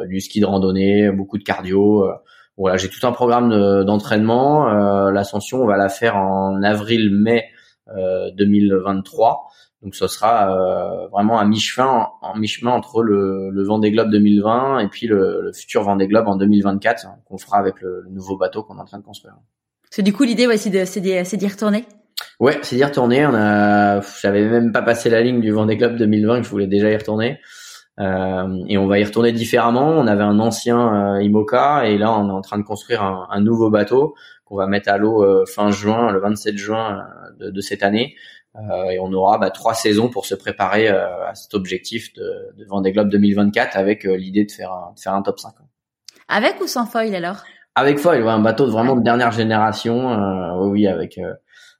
du ski de randonnée, beaucoup de cardio. voilà, j'ai tout un programme d'entraînement. L'ascension, on va la faire en avril-mai 2023. Donc ce sera vraiment à mi-chemin, en mi-chemin entre le, le Vendée Globe 2020 et puis le, le futur Vendée Globe en 2024 qu'on fera avec le, nouveau bateau qu'on est en train de construire. C'est du coup l'idée, ouais, c'est d'y retourner. Ouais, c'est d'y retourner. On a, j'avais même pas passé la ligne du Vendée Globe 2020 que je voulais déjà y retourner. Euh, et on va y retourner différemment. On avait un ancien euh, IMOCA et là on est en train de construire un, un nouveau bateau qu'on va mettre à l'eau euh, fin juin, le 27 juin euh, de, de cette année. Euh, et on aura bah, trois saisons pour se préparer à cet objectif de, de Vendée Globe 2024 avec l'idée de faire un, de faire un top 5. Avec ou sans foil alors? Avec foil, ouais, un bateau vraiment de dernière génération. oui, avec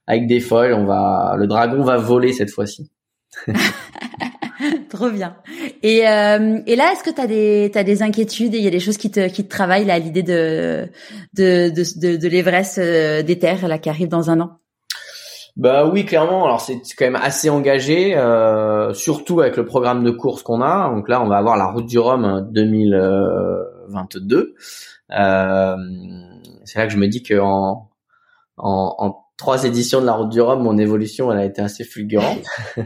avec des foils. On va, le dragon va voler cette fois-ci. Trop bien. Et, euh, et là, est-ce que tu as des, t'as des inquiétudes et il y a des choses qui te, qui te travaillent là, à l'idée de, de, de, de, de l'Everest euh, des terres là, qui arrive dans un an? Bah oui, clairement. Alors c'est quand même assez engagé, euh, surtout avec le programme de course qu'on a. Donc là, on va avoir la Route du Rhum 2022. Euh, c'est là que je me dis que en, en, en trois éditions de la Route du Rhum, mon évolution, elle a été assez fulgurante.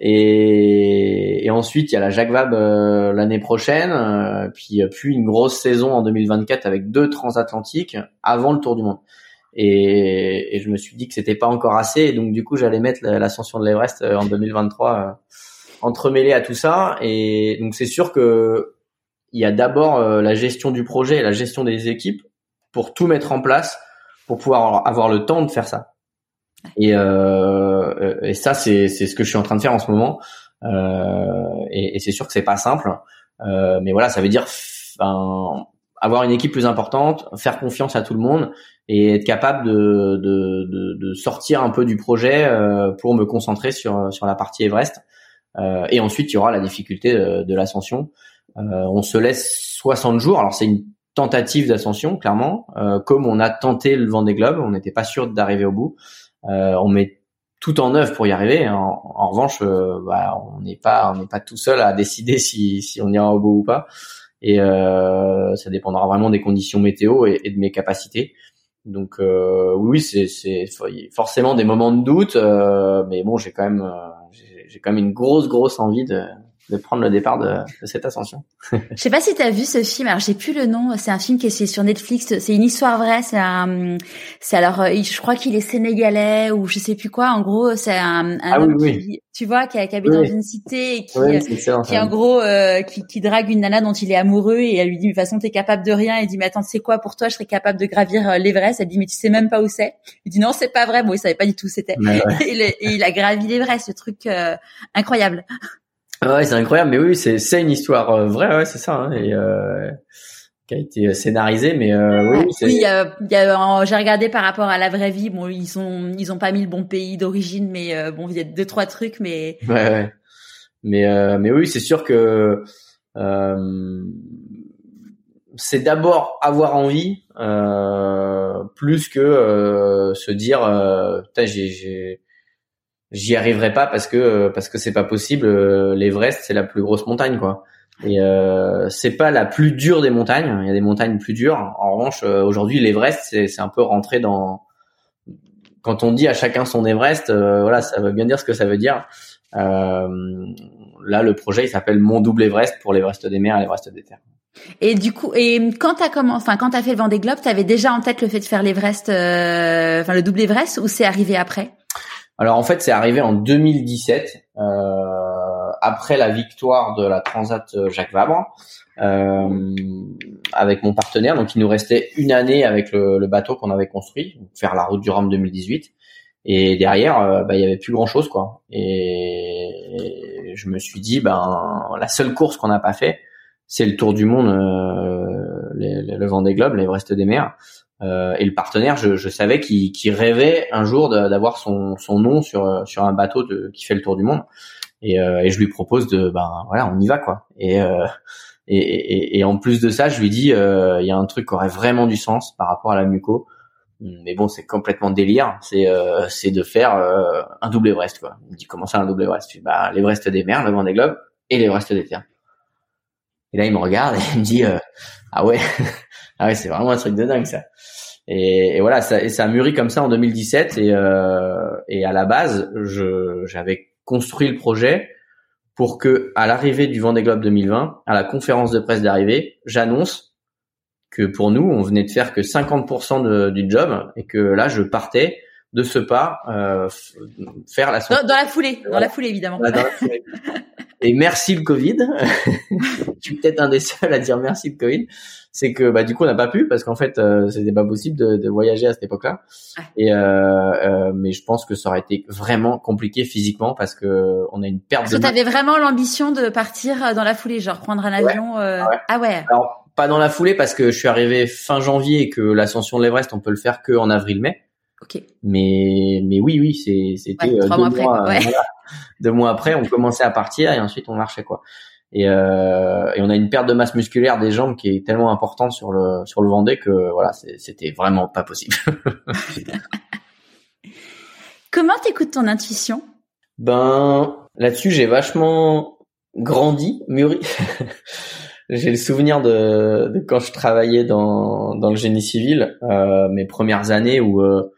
et, et, ensuite, il y a la Jacques Vabre euh, l'année prochaine, euh, puis puis une grosse saison en 2024 avec deux transatlantiques avant le Tour du Monde. Et, et je me suis dit que c'était pas encore assez, et donc du coup, j'allais mettre l'ascension de l'Everest en 2023 entremêlé à tout ça. Et donc c'est sûr que il y a d'abord la gestion du projet et la gestion des équipes pour tout mettre en place pour pouvoir avoir le temps de faire ça. Et, euh, et ça, c'est c'est ce que je suis en train de faire en ce moment. Euh, et, et c'est sûr que c'est pas simple, euh, mais voilà, ça veut dire ben, avoir une équipe plus importante, faire confiance à tout le monde et être capable de, de, de, de sortir un peu du projet euh, pour me concentrer sur sur la partie Everest. Euh, et ensuite, il y aura la difficulté de, de l'ascension. Euh, on se laisse 60 jours. Alors c'est une tentative d'ascension, clairement. Euh, comme on a tenté le Vendée Globe, on n'était pas sûr d'arriver au bout. Euh, on met tout en œuvre pour y arriver. En, en revanche, euh, bah, on n'est pas on n'est pas tout seul à décider si, si on ira au bout ou pas. Et euh, ça dépendra vraiment des conditions météo et, et de mes capacités. Donc euh, oui, c'est forcément des moments de doute, mais bon, j'ai quand même j'ai quand même une grosse grosse envie de de prendre le départ de, de cette ascension. Je sais pas si tu as vu ce film. Alors j'ai plus le nom. C'est un film qui est sur Netflix. C'est une histoire vraie. C'est un. C'est alors. Euh, je crois qu'il est sénégalais ou je sais plus quoi. En gros, c'est un, un ah, homme oui, qui, tu vois, qui, qui habite dans une cité et qui, qui en gros, euh, qui, qui drague une nana dont il est amoureux et elle lui dit, de toute façon, t'es capable de rien. Il dit, mais attends, c'est quoi pour toi? Je serais capable de gravir euh, l'Everest. Elle dit, mais tu sais même pas où c'est. Il dit, non, c'est pas vrai. Bon, il savait pas du tout où c'était. Ouais, et il a gravi l'Everest, ce truc euh, incroyable. Ouais, c'est incroyable, mais oui, c'est c'est une histoire euh, vraie, ouais, c'est ça, hein, et euh, qui a été scénarisée, mais euh, oui, c'est Oui, y a, a, euh, j'ai regardé par rapport à la vraie vie. Bon, ils ont, ils ont pas mis le bon pays d'origine, mais euh, bon, il y a deux trois trucs, mais ouais, ouais. Mais euh, mais oui, c'est sûr que euh, c'est d'abord avoir envie euh, plus que euh, se dire euh, j'ai j'ai j'y arriverai pas parce que parce que c'est pas possible euh, l'Everest c'est la plus grosse montagne quoi. Et euh, c'est pas la plus dure des montagnes. Il y a des montagnes plus dures. En revanche euh, aujourd'hui l'Everest c'est c'est un peu rentré dans quand on dit à chacun son Everest euh, voilà ça veut bien dire ce que ça veut dire. Euh, là le projet il s'appelle mon double Everest pour l'Everest des mers et l'Everest des terres. Et du coup, et quand t'as comment, enfin quand t'as fait le Vendée Globe, t'avais déjà en tête le fait de faire l'Everest, euh, enfin le double Everest, ou c'est arrivé après? Alors en fait, c'est arrivé en 2017, euh, après la victoire de la Transat euh, Jacques Vabre, euh, avec mon partenaire. Donc il nous restait une année avec le, le bateau qu'on avait construit, faire la route du Rhum 2018. Et derrière, bah, il y avait plus grand chose quoi. Et je me suis dit, ben la seule course qu'on n'a pas fait, c'est le Tour du Monde, euh, les- le Vendée Globe, l'Everest des mers. Euh, et le partenaire, je, je savais qu'il qu'il rêvait un jour d'avoir son, son nom sur sur un bateau de, qui fait le tour du monde. Et, euh, et je lui propose de, ben voilà, on y va quoi. Et euh, et, et, en plus de ça, je lui dis, euh, il y a un truc qui aurait vraiment du sens par rapport à la Muco. Mais bon, c'est complètement délire. C'est euh, c'est de faire euh, un double Everest quoi. Il me dit comment ça un double Everest? Je dis, Bah l'Everest des mers, le Vendée Globe et l'Everest des terres. Et là, il me regarde et il me dit, euh, ah ouais, ah ouais, c'est vraiment un truc de dingue ça. Et, et voilà, ça, et ça a mûri comme ça en 2017. Et, euh, et à la base, je, j'avais construit le projet pour que, à l'arrivée du Vendée Globe 2020, à la conférence de presse d'arrivée, j'annonce que pour nous, on venait de faire que 50% de- du job et que là, je partais de ce pas euh, faire la dans, dans la foulée, dans la foulée évidemment. voilà, dans la foulée. Et merci le Covid. je suis peut-être un des seuls à dire merci le Covid. C'est que bah du coup on n'a pas pu parce qu'en fait euh, c'était pas possible de, de voyager à cette époque-là. Et euh, euh, mais je pense que ça aurait été vraiment compliqué physiquement parce que on a une perte Parce de que t'avais vraiment l'ambition de partir euh, dans la foulée, genre prendre un avion. euh, Ah ouais. Ah ouais. Alors pas dans la foulée parce que je suis arrivé fin janvier et que l'ascension de l'Everest on peut le faire que en avril-mai. Ok. Mais mais oui oui c'est c'était Ouais, euh, trois deux mois après, quoi, ouais. voilà. deux mois après on commençait à partir et ensuite on marchait quoi. Et, euh, et on a une perte de masse musculaire des jambes qui est tellement importante sur le sur le Vendée que voilà c'était vraiment pas possible. Comment t'écoutes ton intuition? Ben là-dessus j'ai vachement grandi, mûri. j'ai le souvenir de, de quand je travaillais dans dans le génie civil, euh, mes premières années où euh,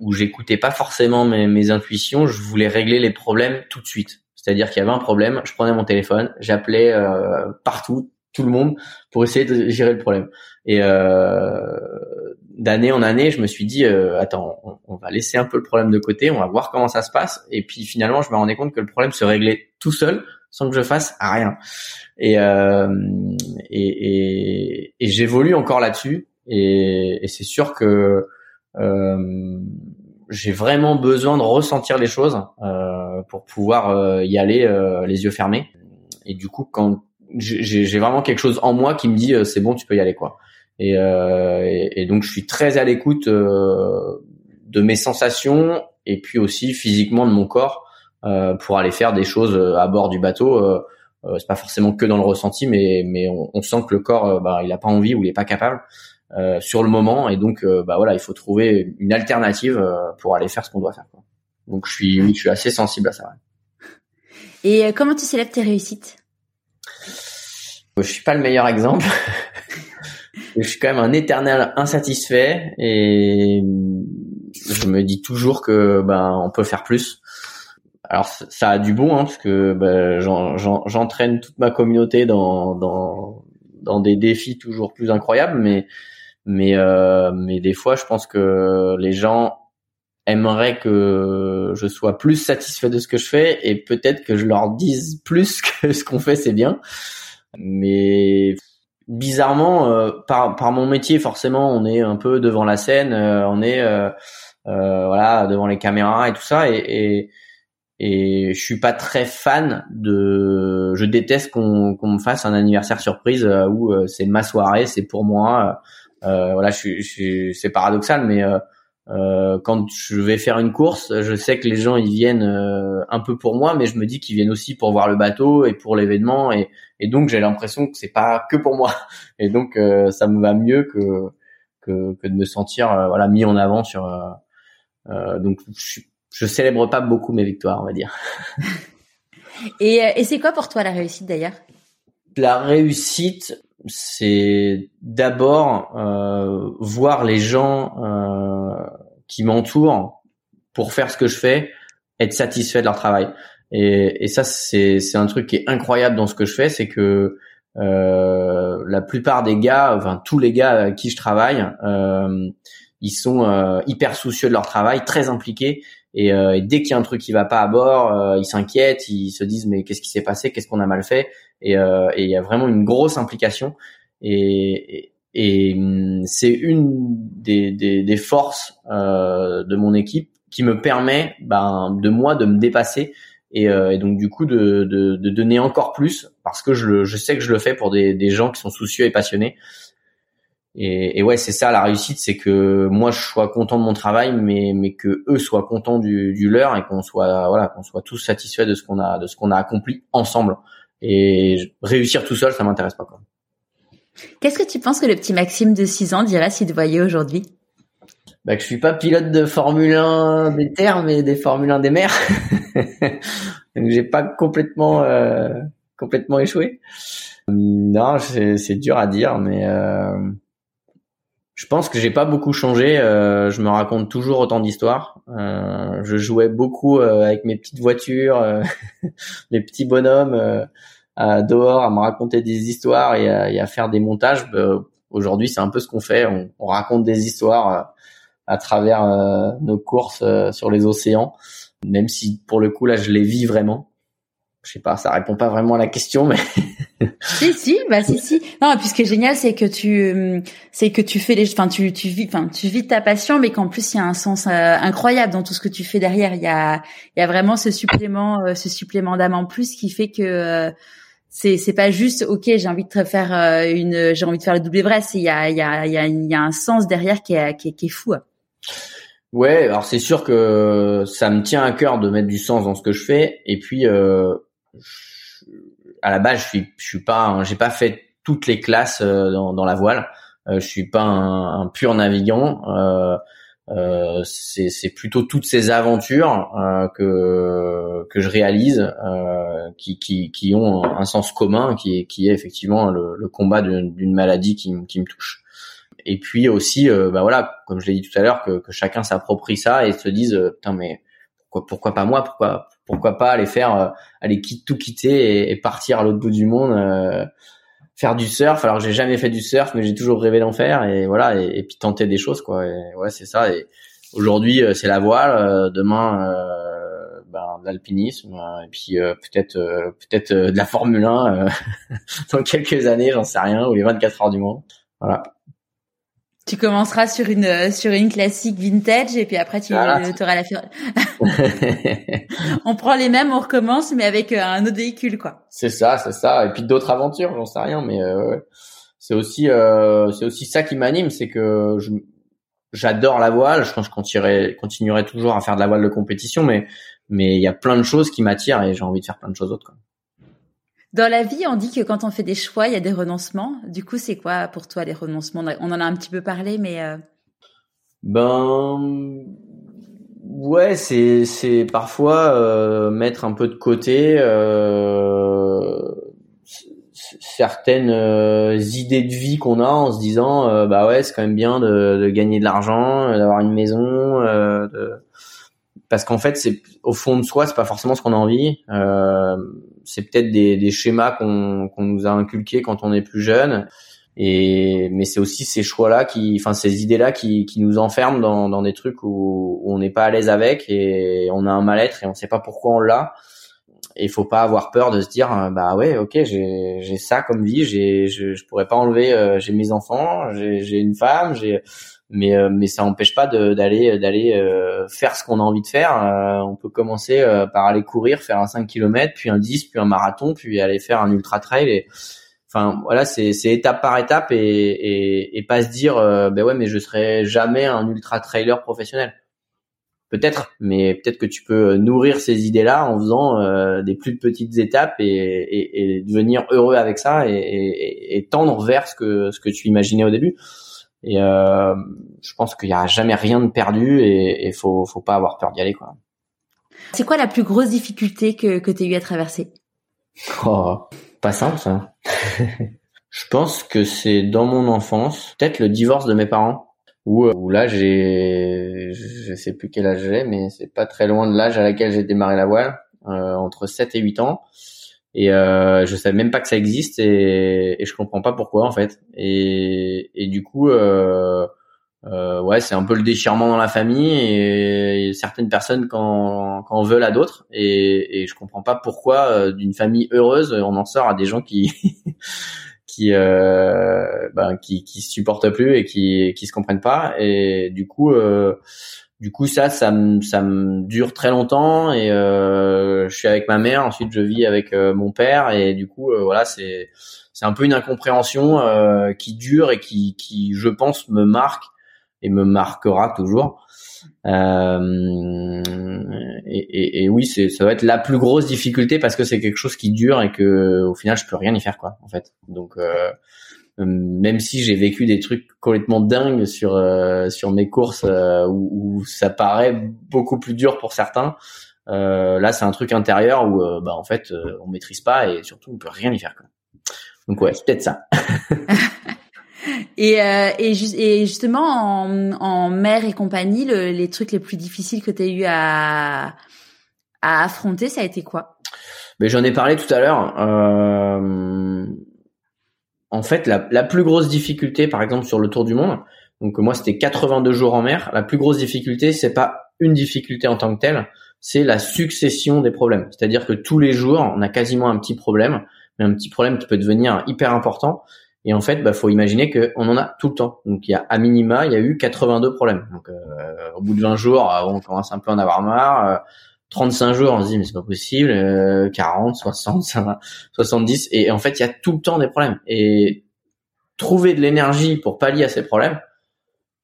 où j'écoutais pas forcément mes, mes intuitions, je voulais régler les problèmes tout de suite. C'est-à-dire qu'il y avait un problème, je prenais mon téléphone, j'appelais euh, partout, tout le monde, pour essayer de gérer le problème. Et euh, d'année en année, je me suis dit, euh, attends, on, va laisser un peu le problème de côté, on va voir comment ça se passe. Et puis finalement, je me rendais compte que le problème se réglait tout seul, sans que je fasse rien. Et, euh, et, et, et j'évolue encore là-dessus. Et, et c'est sûr que j'ai vraiment besoin de ressentir les choses euh, pour pouvoir euh, y aller euh, les yeux fermés. Et du coup, quand j'ai vraiment quelque chose en moi qui me dit euh, c'est bon, tu peux y aller quoi. Et, euh, et, et donc je suis très à l'écoute euh, de mes sensations et puis aussi physiquement de mon corps euh, pour aller faire des choses euh, à bord du bateau. Euh, euh, c'est pas forcément que dans le ressenti, mais mais on, on sent que le corps, euh, bah, il a pas envie ou il est pas capable euh, sur le moment, et donc euh, bah voilà, il faut trouver une alternative euh, pour aller faire ce qu'on doit faire. Quoi. Donc je suis, oui, je suis assez sensible à ça. ouais. Et euh, comment tu célèbres tes réussites? Je suis pas le meilleur exemple. je suis quand même un éternel insatisfait et je me dis toujours que ben on peut faire plus. alors ça a du bon hein, parce que bah, j'entraîne toute ma communauté dans, dans dans des défis toujours plus incroyables, mais mais euh, mais des fois je pense que les gens aimeraient que je sois plus satisfait de ce que je fais et peut-être que je leur dise plus que ce qu'on fait c'est bien, mais bizarrement euh, par par mon métier forcément on est un peu devant la scène, euh, on est euh, voilà devant les caméras et tout ça et, et et je suis pas très fan de je déteste qu'on qu'on me fasse un anniversaire surprise où c'est ma soirée c'est pour moi euh, voilà je, je, c'est paradoxal mais euh, quand je vais faire une course, je sais que les gens ils viennent euh, un peu pour moi, mais je me dis qu'ils viennent aussi pour voir le bateau et pour l'événement, et, et, donc j'ai l'impression que c'est pas que pour moi, et donc euh, ça me va mieux que, que, que de me sentir voilà mis en avant sur. donc je, je célèbre pas beaucoup mes victoires, on va dire. et, et c'est quoi pour toi la réussite d'ailleurs? La réussite, c'est d'abord euh, voir les gens euh, qui m'entourent pour faire ce que je fais, être satisfait de leur travail. Et, et ça, c'est un truc qui est incroyable dans ce que je fais, c'est que euh, la plupart des gars, enfin tous les gars avec qui je travaille, euh, ils sont hyper soucieux de leur travail, très impliqués. Et, dès qu'il y a un truc qui va pas à bord, ils s'inquiètent, ils se disent mais qu'est-ce qui s'est passé, qu'est-ce qu'on a mal fait? Et il y a vraiment une grosse implication. Et, et, hum, c'est une des, des, des forces euh, de mon équipe qui me permet ben, de moi de me dépasser. Et, euh, et donc du coup de, de, de, donner encore plus parce que je, je sais que je le fais pour des, des gens qui sont soucieux et passionnés. Et, et ouais c'est ça la réussite c'est que moi je sois content de mon travail mais mais que eux soient contents du, du leur et qu'on soit voilà qu'on soit tous satisfaits de ce qu'on a de ce qu'on a accompli ensemble et réussir tout seul, ça m'intéresse pas. Qu'est-ce que tu penses que le petit Maxime de 6 ans dirait s'il te voyait aujourd'hui? Bah, que je suis pas pilote de Formule 1 des terres, mais des Formule 1 des mers. Donc j'ai pas complètement euh, complètement échoué. Non, c'est dur à dire, mais euh, je pense que j'ai pas beaucoup changé. Euh, je me raconte toujours autant d'histoires. Euh, je jouais beaucoup euh, avec mes petites voitures, mes petits bonhommes dehors à me raconter des histoires et à, faire des montages. Bah, aujourd'hui, c'est un peu ce qu'on fait. On, on, raconte des histoires à travers nos courses sur les océans, même si pour le coup là, je les vis vraiment je sais pas, ça répond pas vraiment à la question, mais si si, bah si si. Non, et puis ce qui est génial, c'est que tu, c'est que tu fais les, enfin tu tu vis, enfin tu vis ta passion, mais qu'en plus il y a un sens euh, incroyable dans tout ce que tu fais derrière. Il y a il y a vraiment ce supplément, euh, ce supplément d'âme en plus qui fait que euh, c'est c'est pas juste ok j'ai envie de faire une j'ai envie de faire le double Everest. Il y a il y a il y a, il y a un sens derrière qui est qui est, qui est fou. Ouais, alors c'est sûr que ça me tient à cœur de mettre du sens dans ce que je fais, et puis euh, à la base, je suis, je suis pas, j'ai pas fait toutes les classes euh, dans, dans la voile. Euh, je suis pas un, un pur navigant. Euh, euh, c'est, plutôt toutes ces aventures euh, que que je réalise, euh, qui, qui, qui ont un sens commun, qui est qui est effectivement le, le combat d'une, maladie qui, qui me touche. Et puis aussi, bah voilà, comme je l'ai dit tout à l'heure, que, que chacun s'approprie ça et se dise, putain mais pourquoi, pourquoi pas moi, pourquoi pourquoi pas aller faire, euh, aller tout quitter et, partir à l'autre bout du monde, euh, faire du surf. Alors j'ai jamais fait du surf, mais j'ai toujours rêvé d'en faire et voilà et, puis tenter des choses quoi. Ouais c'est ça. Et aujourd'hui euh, c'est la voile, demain ben, de l'alpinisme et puis peut-être peut-être de la Formule 1 dans quelques années, j'en sais rien, ou les 24 heures du monde. Voilà. Tu commenceras sur une euh, sur une classique vintage et puis après tu auras la on prend les mêmes, on recommence mais avec euh, un autre véhicule quoi. C'est ça, c'est ça et puis d'autres aventures, j'en sais rien mais euh, c'est aussi euh, c'est aussi ça qui m'anime, c'est que je j'adore la voile, je pense que je continuerai continuerai toujours à faire de la voile de compétition mais mais il y a plein de choses qui m'attirent et j'ai envie de faire plein de choses autres quoi. Dans la vie, on dit que quand on fait des choix, il y a des renoncements. Du coup, c'est quoi pour toi les renoncements? On en a un petit peu parlé, mais euh... ben ouais, c'est c'est parfois euh, mettre un peu de côté euh, certaines euh, idées de vie qu'on a en se disant euh, bah ouais, c'est quand même bien de, de gagner de l'argent, d'avoir une maison, de parce qu'en fait, c'est au fond de soi, c'est pas forcément ce qu'on a envie. C'est peut-être des, des schémas qu'on qu'on nous a inculqués quand on est plus jeune. Et mais c'est aussi ces choix-là qui, enfin ces idées-là qui, qui nous enferment dans, dans des trucs où, où on n'est pas à l'aise avec et on a un mal-être et on sait pas pourquoi on l'a. Et il faut pas avoir peur de se dire bah ouais ok j'ai j'ai ça comme vie j'ai je, je pourrais pas enlever euh, j'ai mes enfants j'ai j'ai une femme j'ai mais euh, mais ça n'empêche pas d'aller d'aller euh, faire ce qu'on a envie de faire. Euh, on peut commencer par aller courir, faire un 5 km, puis un 10, puis un marathon, puis aller faire un ultra trail. Et, enfin voilà, c'est c'est étape par étape et, et, et pas se dire ben ouais mais je serai jamais un ultra trailer professionnel. Peut-être, mais peut-être que tu peux nourrir ces idées-là en faisant des plus petites étapes et, et, et, devenir heureux avec ça et, et, tendre vers ce que ce que tu imaginais au début. Et euh, je pense qu'il y a jamais rien de perdu et il faut faut pas avoir peur d'y aller quoi. C'est quoi la plus grosse difficulté que que tu as eu à traverser? Oh, pas simple ça. je pense que c'est dans mon enfance, peut-être le divorce de mes parents où, où là j'ai je sais plus quel âge j'ai mais c'est pas très loin de l'âge à laquelle j'ai démarré la voile, euh, entre 7 et 8 ans. Et euh, je savais même pas que ça existe et, et je comprends pas pourquoi en fait. Et, et du coup euh, euh, ouais c'est un peu le déchirement dans la famille et, certaines personnes quand quand veulent à d'autres. Et, et je comprends pas pourquoi euh, d'une famille heureuse on en sort à des gens qui qui euh, ben, qui qui se supportent plus et qui qui se comprennent pas. Et du coup euh, du coup ça ça me ça me dure très longtemps et euh, je suis avec ma mère ensuite je vis avec euh, mon père et du coup euh, voilà c'est c'est un peu une incompréhension euh, qui dure et qui qui je pense me marque et me marquera toujours et, et, oui c'est ça va être la plus grosse difficulté parce que c'est quelque chose qui dure et que au final je peux rien y faire quoi en fait donc euh, même si j'ai vécu des trucs complètement dingues sur euh, sur mes courses euh, où, où, ça paraît beaucoup plus dur pour certains. là, c'est un truc intérieur où bah en fait on maîtrise pas et surtout on peut rien y faire. Quoi. Donc ouais, c'est peut-être ça. et, euh, et, justement, en, mer et compagnie, le, les trucs les plus difficiles que tu as eu à, à affronter, ça a été quoi? Mais j'en ai parlé tout à l'heure. Euh, en fait, la, la, plus grosse difficulté, par exemple, sur le Tour du Monde, donc moi c'était 82 jours en mer, la plus grosse difficulté, c'est pas une difficulté en tant que telle, c'est la succession des problèmes. C'est-à-dire que tous les jours, on a quasiment un petit problème, mais un petit problème qui peut devenir hyper important. Et en fait, bah, faut imaginer qu'on en a tout le temps. Donc il y a à minima, il y a eu 82 problèmes. Donc euh, au bout de 20 jours, on commence un peu à en avoir marre. 35 jours, on se dit mais c'est pas possible, euh, 40, 60, 70 et en fait il y a tout le temps des problèmes et trouver de l'énergie pour pallier à ces problèmes,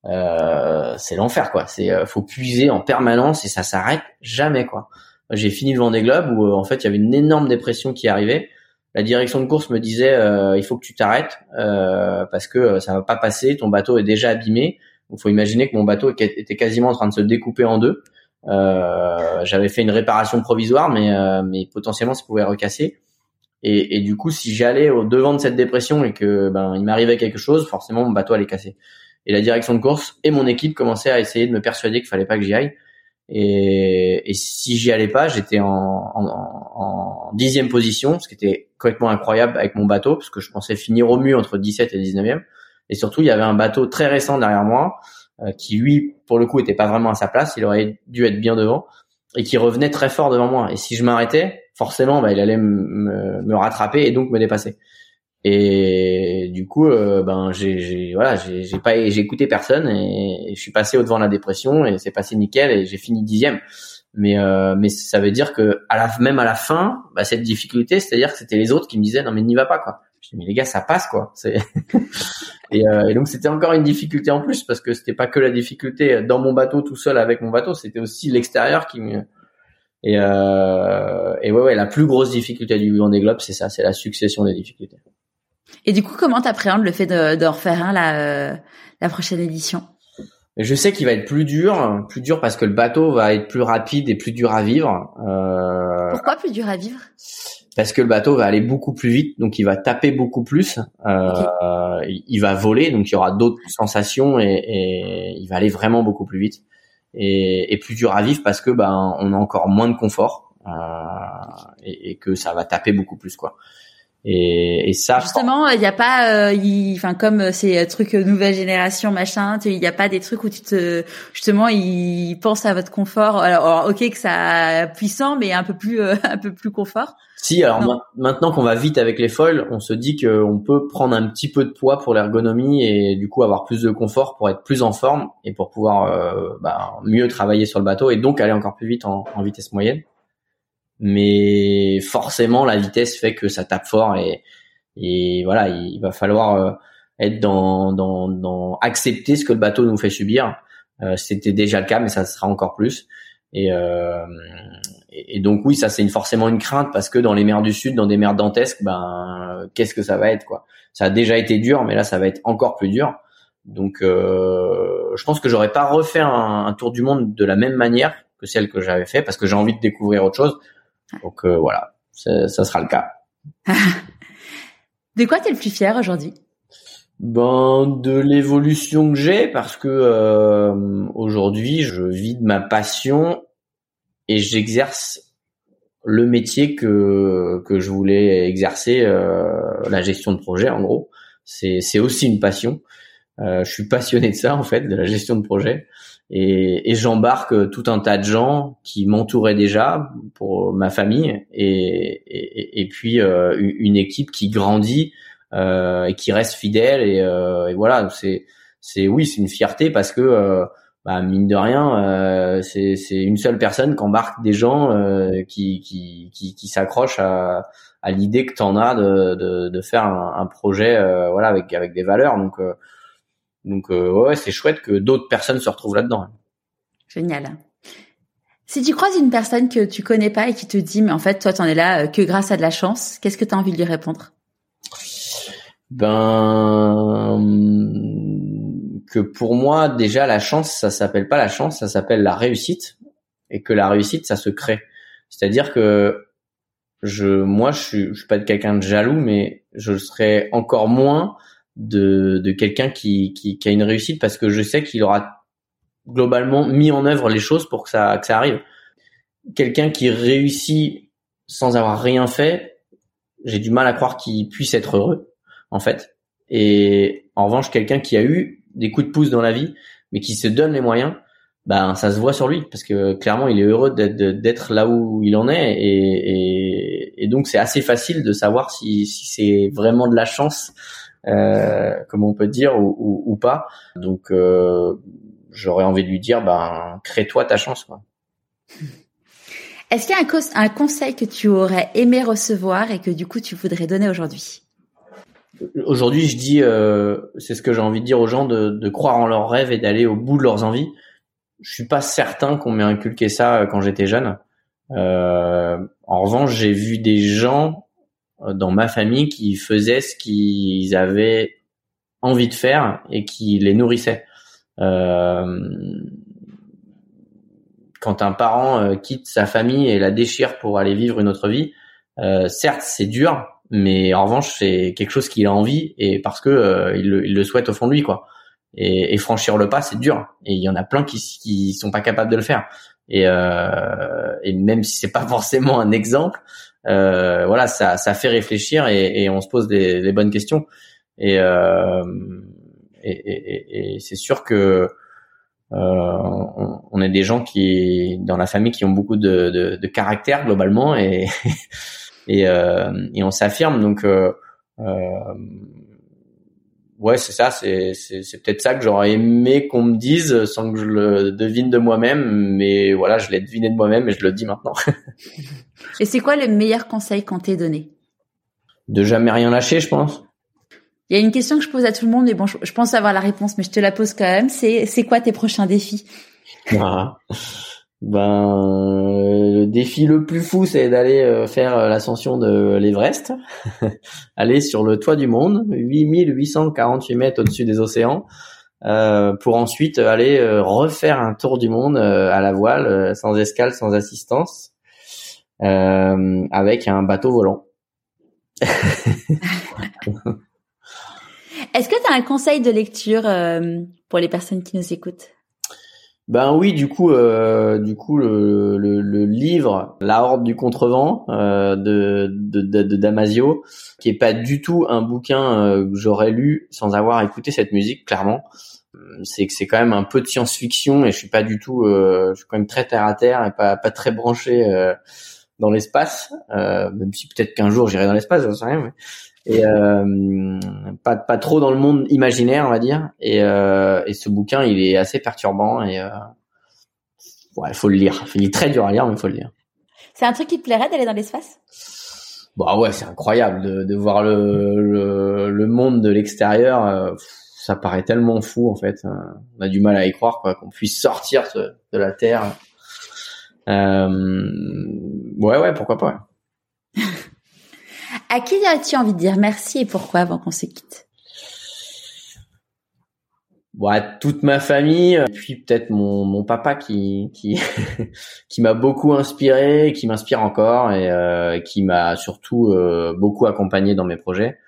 euh, c'est l'enfer quoi. C'est euh, faut puiser en permanence et ça s'arrête jamais quoi. J'ai fini le Vendée Globe où euh, en fait il y avait une énorme dépression qui arrivait. La direction de course me disait euh, il faut que tu t'arrêtes parce que ça va pas passer, ton bateau est déjà abîmé. Il faut imaginer que mon bateau était quasiment en train de se découper en deux. Euh, j'avais fait une réparation provisoire, mais euh, mais potentiellement ça pouvait recasser. Et, et du coup, si j'allais au devant de cette dépression et que ben il m'arrivait quelque chose, forcément mon bateau allait casser. Et la direction de course et mon équipe commençaient à essayer de me persuader qu'il fallait pas que j'y aille. Et, et si j'y allais pas, j'étais en, en, en, dixième position, ce qui était complètement incroyable avec mon bateau, parce que je pensais finir au mieux entre 17 et 19e. Et surtout, il y avait un bateau très récent derrière moi euh, qui lui, pour le coup, était pas vraiment à sa place. Il aurait dû être bien devant et qui revenait très fort devant moi. Et si je m'arrêtais, forcément, bah, il allait me, me rattraper et donc me dépasser. Et du coup, euh, ben j'ai voilà, j'ai pas j'ai écouté personne et, je suis passé au devant de la dépression et c'est passé nickel et j'ai fini dixième. Mais euh, mais ça veut dire que à la même à la fin, bah, cette difficulté, c'est-à-dire que c'était les autres qui me disaient non mais n'y va pas quoi. Je dis mais les gars ça passe quoi. Et, euh, et, donc c'était encore une difficulté en plus parce que c'était pas que la difficulté dans mon bateau tout seul avec mon bateau, c'était aussi l'extérieur qui me et euh, et ouais ouais la plus grosse difficulté du Vendée Globe c'est ça, c'est la succession des difficultés. Et du coup comment t'appréhendes le fait de, de refaire un la euh, la prochaine édition? Je sais qu'il va être plus dur, plus dur parce que le bateau va être plus rapide et plus dur à vivre. Euh, Pourquoi plus dur à vivre? parce que le bateau va aller beaucoup plus vite, donc il va taper beaucoup plus, euh, il va voler, donc il y aura d'autres sensations et, et, il va aller vraiment beaucoup plus vite. et, et, plus dur à vivre parce que ben on a encore moins de confort euh, et, et, que ça va taper beaucoup plus quoi. Et, et ça justement, il n'y a pas, euh, enfin comme ces trucs nouvelle génération machin, il n'y a pas des trucs où tu te justement ils pensent à votre confort. Alors, ok que ça puissant, mais un peu plus un peu plus confort. Si, alors maintenant qu'on va vite avec les foils, on se dit qu'on peut prendre un petit peu de poids pour l'ergonomie et du coup avoir plus de confort pour être plus en forme et pour pouvoir euh, bah, mieux travailler sur le bateau et donc aller encore plus vite en, vitesse moyenne. Mais forcément, la vitesse fait que ça tape fort et, et voilà, il va falloir euh, être dans, accepter ce que le bateau nous fait subir. Euh, C'était déjà le cas, mais ça sera encore plus. Et, euh, donc oui, ça c'est forcément une crainte parce que dans les mers du Sud, dans des mers dantesques, ben qu'est-ce que ça va être quoi? Ça a déjà été dur, mais là ça va être encore plus dur. Donc je pense que j'aurais pas refait un, tour du monde de la même manière que celle que j'avais fait parce que j'ai envie de découvrir autre chose. Donc euh, voilà, ça, ça sera le cas. de quoi t'es le plus fier aujourd'hui? Ben de l'évolution que j'ai parce que euh, aujourd'hui je vis de ma passion et j'exerce le métier que que je voulais exercer euh, la gestion de projet en gros. C'est c'est aussi une passion. Euh, je suis passionné de ça en fait de la gestion de projet et, et j'embarque tout un tas de gens qui m'entouraient déjà pour ma famille et et, puis euh, une équipe qui grandit euh, et qui reste fidèle et, euh, voilà. C'est c'est oui c'est une fierté parce que euh, bah, mine de rien c'est c'est une seule personne qui embarque des gens qui qui qui, qui s'accrochent à à l'idée que tu en as de, de, de faire un, un projet voilà avec avec des valeurs. Donc donc ouais c'est chouette que d'autres personnes se retrouvent là-dedans. Génial. Si tu croises une personne que tu connais pas et qui te dit mais en fait toi tu en es là que grâce à de la chance qu'est-ce que tu as envie de lui répondre? Ben que pour moi déjà la chance ça s'appelle pas la chance, ça s'appelle la réussite. Et que la réussite ça se crée. C'est-à-dire que je moi je suis, je suis pas de quelqu'un de jaloux mais je serais encore moins de, de quelqu'un qui, qui, qui a une réussite parce que je sais qu'il aura globalement mis en œuvre les choses pour que ça que ça arrive. Quelqu'un qui réussit sans avoir rien fait, j'ai du mal à croire qu'il puisse être heureux en fait. Et en revanche, quelqu'un qui a eu des coups de pouce dans la vie, mais qui se donne les moyens, ben ça se voit sur lui parce que clairement il est heureux d'être là où il en est et, et, donc c'est assez facile de savoir si, si c'est vraiment de la chance, comme on peut dire, ou, ou, pas. Donc euh, j'aurais envie de lui dire, ben crée-toi ta chance. Quoi. Est-ce qu'il y a un, un conseil que tu aurais aimé recevoir et que du coup tu voudrais donner aujourd'hui? Aujourd'hui, je dis, euh, c'est ce que j'ai envie de dire aux gens, de, de croire en leurs rêves et d'aller au bout de leurs envies. Je suis pas certain qu'on m'ait inculqué ça euh, quand j'étais jeune. Euh, en revanche, j'ai vu des gens euh, dans ma famille qui faisaient ce qu'ils avaient envie de faire et qui les nourrissaient. Euh, quand un parent quitte sa famille et la déchire pour aller vivre une autre vie, euh, certes c'est dur, mais en revanche c'est quelque chose qu'il a envie et parce que euh, il, le, souhaite au fond de lui quoi. Et, franchir le pas c'est dur. Et il y en a plein qui qui sont pas capables de le faire. Et, euh, et même si c'est pas forcément un exemple euh, voilà ça ça fait réfléchir et, et on se pose des, des bonnes questions et euh, et, et, c'est sûr que euh, on, on, est des gens qui dans la famille qui ont beaucoup de, de, de caractère globalement et et, euh, et on s'affirme. Donc euh, euh, ouais, c'est ça, c'est c'est peut-être ça que j'aurais aimé qu'on me dise sans que je le devine de moi-même, mais voilà, je l'ai deviné de moi-même et je le dis maintenant. et c'est quoi le meilleur conseil qu'on t'ait donné De jamais rien lâcher, je pense. Il y a une question que je pose à tout le monde, mais bon, je, pense avoir la réponse, mais je te la pose quand même. C'est c'est quoi tes prochains défis? Ah. Ben, le défi le plus fou, c'est d'aller euh, faire euh, l'ascension de l'Everest, aller sur le toit du monde, 8848 mètres au-dessus des océans, euh, pour ensuite aller refaire un tour du monde à la voile, sans escale, sans assistance, avec un bateau volant. Est-ce que tu as un conseil de lecture pour les personnes qui nous écoutent? Ben oui, du coup, euh, du coup, le, livre La Horde du contrevent euh, de, Damasio, qui est pas du tout un bouquin euh, que j'aurais lu sans avoir écouté cette musique, clairement. C'est que c'est quand même un peu de science-fiction et je suis pas du tout, je suis quand même très terre à terre et pas pas très branché dans l'espace, même si peut-être qu'un jour j'irai dans l'espace, j'en sais rien. Mais et euh, pas pas trop dans le monde imaginaire on va dire. Et, euh, et ce bouquin il est assez perturbant et euh, ouais faut le lire. Il est très dur à lire mais il faut le lire. C'est un truc qui te plairait d'aller dans l'espace? Bah ouais c'est incroyable de, de voir le, le, le monde de l'extérieur euh, ça paraît tellement fou en fait. On a du mal à y croire quoi qu'on puisse sortir de, de la terre. Euh, ouais ouais pourquoi pas À qui as-tu envie de dire merci et pourquoi avant qu'on se quitte? Ouais, toute ma famille, et puis peut-être mon, mon papa qui qui qui m'a beaucoup inspiré, qui m'inspire encore et euh, qui m'a surtout euh, beaucoup accompagné dans mes projets,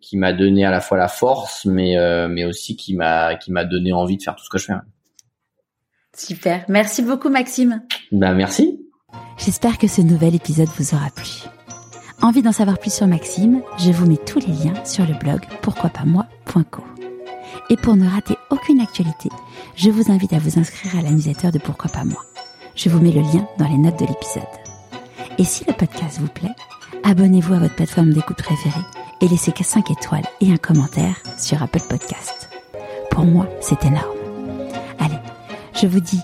qui m'a donné à la fois la force, mais euh, mais aussi qui m'a qui m'a donné envie de faire tout ce que je fais. Super, merci beaucoup Maxime. Ben merci. J'espère que ce nouvel épisode vous aura plu. Envie d'en savoir plus sur Maxime Je vous mets tous les liens sur le blog pourquoipasmoi.co. Et pour ne rater aucune actualité, je vous invite à vous inscrire à la de Pourquoi pas moi. Je vous mets le lien dans les notes de l'épisode. Et si le podcast vous plaît, abonnez-vous à votre plateforme d'écoute préférée et laissez 5 étoiles et un commentaire sur Apple Podcast. Pour moi, c'est énorme. Allez, je vous dis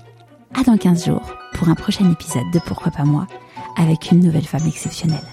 à dans 15 jours pour un prochain épisode de Pourquoi pas moi avec une nouvelle femme exceptionnelle.